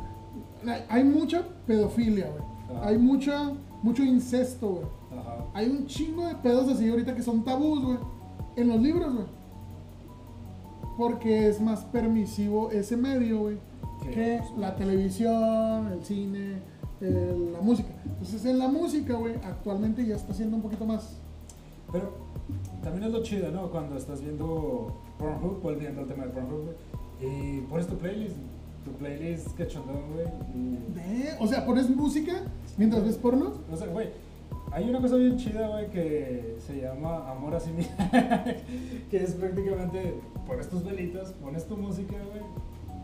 hay, mucha pedofilia, güey. Ajá. Hay mucha, mucho incesto, güey. Hay un chingo de pedos así ahorita que son tabús, güey. En los libros, güey. Porque es más permisivo ese medio, güey. Que la televisión, el cine, el- la música. Entonces en la música, güey, actualmente ya está siendo un poquito más... Pero también es lo chido, ¿no? Cuando estás viendo Pornhub, volviendo al tema de Pornhub, güey, y pones tu playlist, tu playlist cachondón, güey. y- O sea, pones música mientras ves porno. O sea, güey, hay una cosa bien chida, güey, que se llama amor a sí mismo. que es prácticamente, pones tus velitas, pones tu música, güey,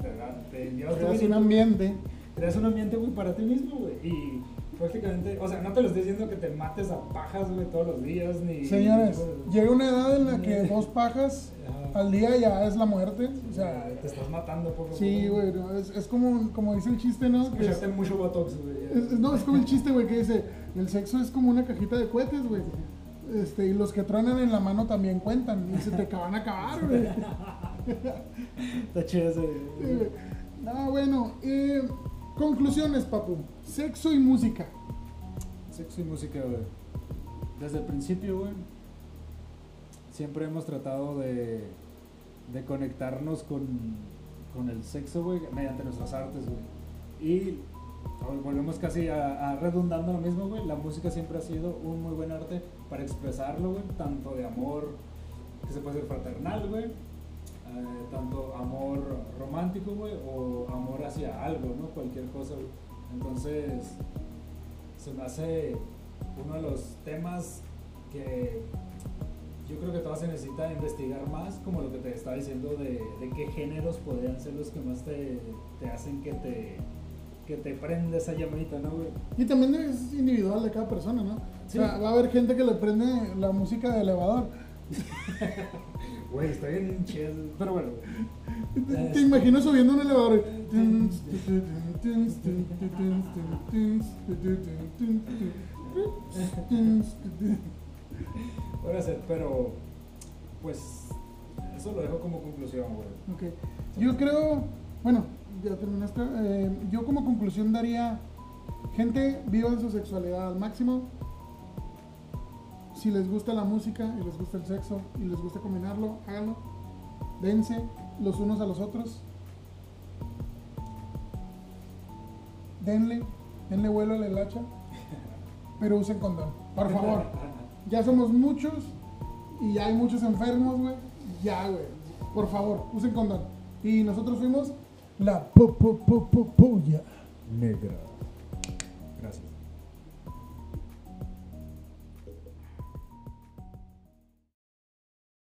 te, te llevas tu Creas un velito, ambiente. creas un ambiente, güey, para ti mismo, güey. Y prácticamente, o sea, no te lo estoy diciendo que te mates a pajas, güey, todos los días, ni... Señores, ni- llega una edad en la que dos pajas Ajá. Al día ya es la muerte. O sea, te estás matando poco sí, güey, no, es, es como, como dice el chiste, ¿no? Que es- mucho botox, güey. es- no, es como el chiste, güey, que dice, el sexo es como una cajita de cohetes, güey. Este, y los que truenan en la mano también cuentan y se te acaban a acabar, güey. Está chido ese. Sí. Ah, bueno, eh, conclusiones, papu. Sexo y música. Sexo y música, güey. Desde el principio, güey, siempre hemos tratado de, de conectarnos con, con el sexo, güey, mediante nuestras artes, güey. Y vol- volvemos casi a, a redundando lo mismo, güey. La música siempre ha sido un muy buen arte para expresarlo, güey, tanto de amor que se puede ser fraternal, güey. eh, tanto amor romántico, güey, o amor hacia algo, ¿no? Cualquier cosa, güey. Entonces, se me hace uno de los temas que yo creo que todavía se necesita investigar más, como lo que te estaba diciendo de, de qué géneros podrían ser los que más te, te hacen que te, que te prende esa llamadita, ¿no, güey? Y también es individual de cada persona, ¿no? Sí. O sea, va a haber gente que le prende la música de elevador. Güey, está bien chido. Pero bueno. Te, te imagino subiendo un elevador. Puede ser, pero pues eso lo dejo como conclusión, güey. Ok. Yo creo, bueno, ya terminaste. Eh, yo como conclusión daría, gente, vivan su sexualidad al máximo. Si les gusta la música y les gusta el sexo y les gusta combinarlo, háganlo. Dense los unos a los otros. Denle, denle vuelo a la hilacha, pero usen condón, por favor. Ya somos muchos y hay muchos enfermos, güey. Ya, güey. Por favor, usen condón. Y nosotros fuimos la po, po, po, po, polla. Negra.